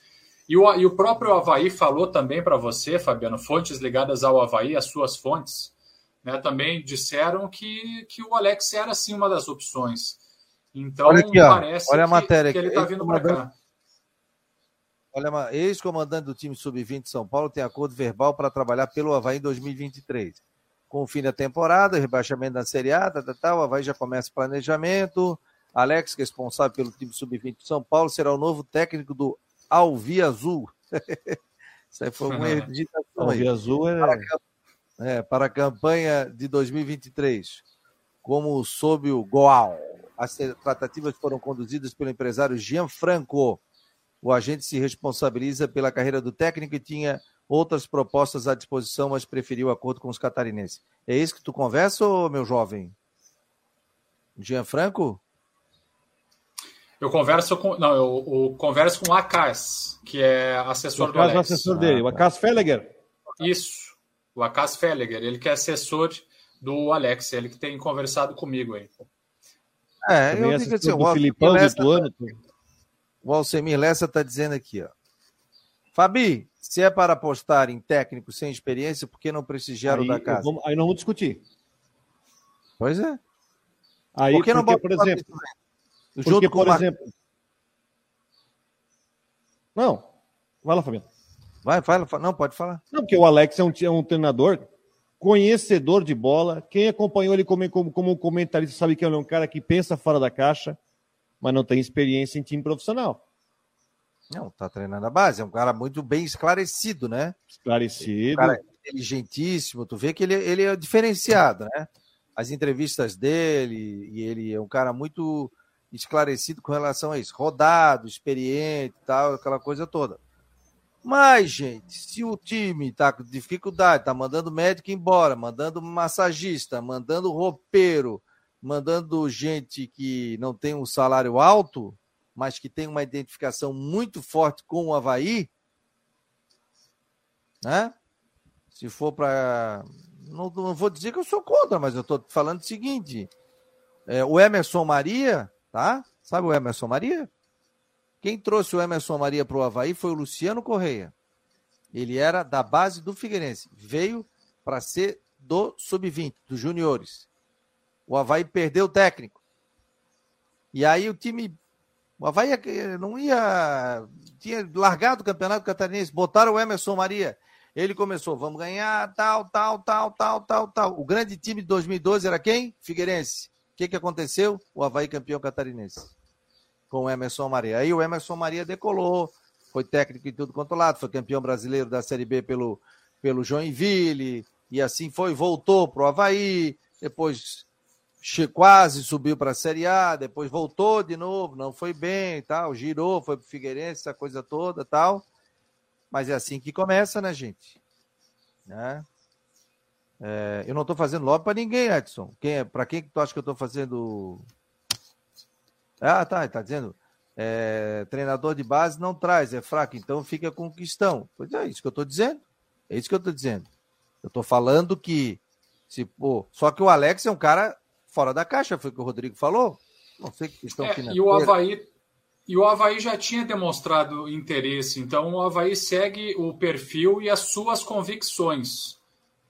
E o, e o próprio Havaí falou também para você, Fabiano, fontes ligadas ao Havaí, as suas fontes, né, também disseram que, que o Alex era sim uma das opções. Então, olha aqui, parece olha a matéria que, que ele está vindo para cá. Olha, ex-comandante do time sub-20 de São Paulo tem acordo verbal para trabalhar pelo Havaí em 2023. Com o fim da temporada, rebaixamento da Série A, tal, tal, o Havaí já começa o planejamento. Alex, responsável pelo time sub-20 de São Paulo, será o novo técnico do Alvi Azul. Isso aí foi uma erro de Alvi Azul é... Para, é... Para a campanha de 2023, como sob o Goal. As tratativas foram conduzidas pelo empresário Gianfranco. O agente se responsabiliza pela carreira do técnico e tinha outras propostas à disposição, mas preferiu o acordo com os catarinenses. É isso que tu conversa, meu jovem? Gianfranco? Eu converso com. Não, eu, eu converso com o Acas, que é assessor o do Alex. é o assessor dele, o Acas Felliger. Isso, o Acas Felliger, ele que é assessor do Alex, ele que tem conversado comigo aí. É, eu digo assim, o Filipão Lessa, Lituano. O Alcemir Lessa está dizendo aqui, ó. Fabi, se é para apostar em técnico sem experiência, por que não prestigiaram da casa? Vamos, aí não vamos discutir. Pois é. Aí, por que não porque, por exemplo, junto porque, com por uma... exemplo. Não, vai lá, Fabiano. Vai, fala, não, pode falar. Não, porque o Alex é um, é um treinador conhecedor de bola. Quem acompanhou ele como, como, como comentarista sabe que ele é um cara que pensa fora da caixa, mas não tem experiência em time profissional. Não, tá treinando a base. É um cara muito bem esclarecido, né? Esclarecido. Um cara inteligentíssimo. Tu vê que ele, ele é diferenciado, né? As entrevistas dele, e ele é um cara muito esclarecido com relação a isso. Rodado, experiente tal, aquela coisa toda. Mas, gente, se o time está com dificuldade, está mandando médico embora, mandando massagista, mandando roupeiro, mandando gente que não tem um salário alto, mas que tem uma identificação muito forte com o Havaí, né? Se for para. Não, não, vou dizer que eu sou contra, mas eu estou falando o seguinte: é, o Emerson Maria, tá? Sabe o Emerson Maria? Quem trouxe o Emerson Maria para o Havaí foi o Luciano Correia. Ele era da base do Figueirense. Veio para ser do sub-20, dos juniores. O Havaí perdeu o técnico. E aí o time. O Havaí não ia. Tinha largado o campeonato catarinense. Botaram o Emerson Maria. Ele começou, vamos ganhar, tal, tal, tal, tal, tal, tal. O grande time de 2012 era quem? Figueirense. O que, que aconteceu? O Havaí campeão catarinense com o Emerson Maria. Aí o Emerson Maria decolou, foi técnico em tudo quanto lado, foi campeão brasileiro da Série B pelo, pelo Joinville, e assim foi, voltou para o Havaí, depois quase subiu para a Série A, depois voltou de novo, não foi bem tal, girou, foi para o Figueirense, essa coisa toda tal. Mas é assim que começa, né, gente? Né? É, eu não estou fazendo lobby para ninguém, Edson. Quem é, para quem que tu acha que eu estou fazendo ah, tá, tá dizendo. É, treinador de base não traz, é fraco, então fica com questão. Pois é, isso que eu estou dizendo. É isso que eu estou dizendo. Eu estou falando que. Se, pô, só que o Alex é um cara fora da caixa, foi o que o Rodrigo falou. Não sei que questão é, financeira. E o Havaí e o Havaí já tinha demonstrado interesse, então o Havaí segue o perfil e as suas convicções.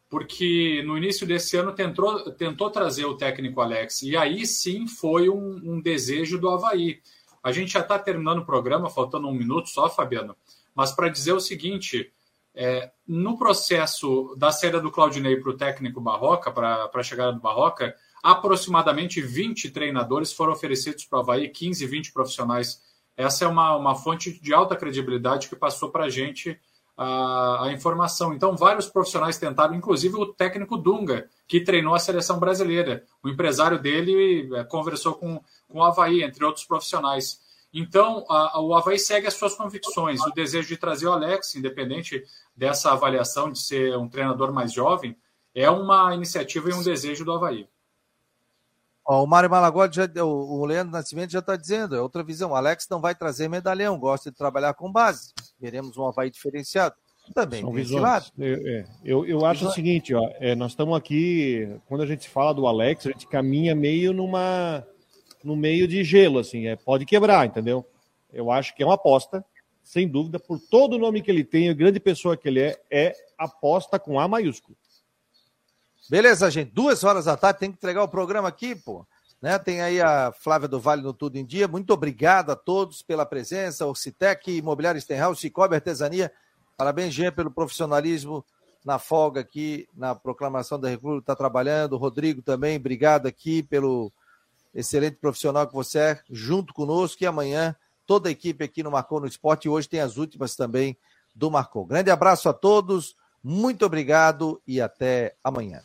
Porque no início desse ano tentou, tentou trazer o técnico Alex, e aí sim foi um, um desejo do Havaí. A gente já está terminando o programa, faltando um minuto só, Fabiano, mas para dizer o seguinte: é, no processo da saída do Claudinei para o técnico Barroca, para a chegada do Barroca, aproximadamente 20 treinadores foram oferecidos para o Havaí, 15, 20 profissionais. Essa é uma, uma fonte de alta credibilidade que passou para a gente a, informação. Então, vários profissionais tentaram, inclusive o técnico Dunga, que treinou a seleção brasileira. O empresário dele é, conversou com, com o Havaí, entre outros profissionais. Então, a, o Havaí segue as suas convicções. O desejo de trazer o Alex, independente dessa avaliação de ser um treinador mais jovem, é uma iniciativa e um desejo do Havaí. Ó, o Mário Malagode, já, o, o Leandro Nascimento já está dizendo, é outra visão. O Alex não vai trazer medalhão, gosta de trabalhar com base. Queremos um Havaí diferenciado. Também São visões. Eu, é, eu, eu acho o seguinte, ó, é, nós estamos aqui, quando a gente fala do Alex, a gente caminha meio numa no meio de gelo, assim, é, pode quebrar, entendeu? Eu acho que é uma aposta, sem dúvida, por todo o nome que ele tem, a grande pessoa que ele é, é aposta com A maiúsculo. Beleza, gente. Duas horas da tarde, tem que entregar o programa aqui, pô. Né? Tem aí a Flávia do Vale no Tudo em Dia. Muito obrigado a todos pela presença. O Citec, Imobiliário Stenhouse, Cicobi Artesania. Parabéns, Jean, pelo profissionalismo na folga aqui, na proclamação da República, está trabalhando. Rodrigo também, obrigado aqui pelo excelente profissional que você é, junto conosco. E amanhã, toda a equipe aqui no Marcou no Esporte. E hoje tem as últimas também do Marcou. Grande abraço a todos, muito obrigado e até amanhã.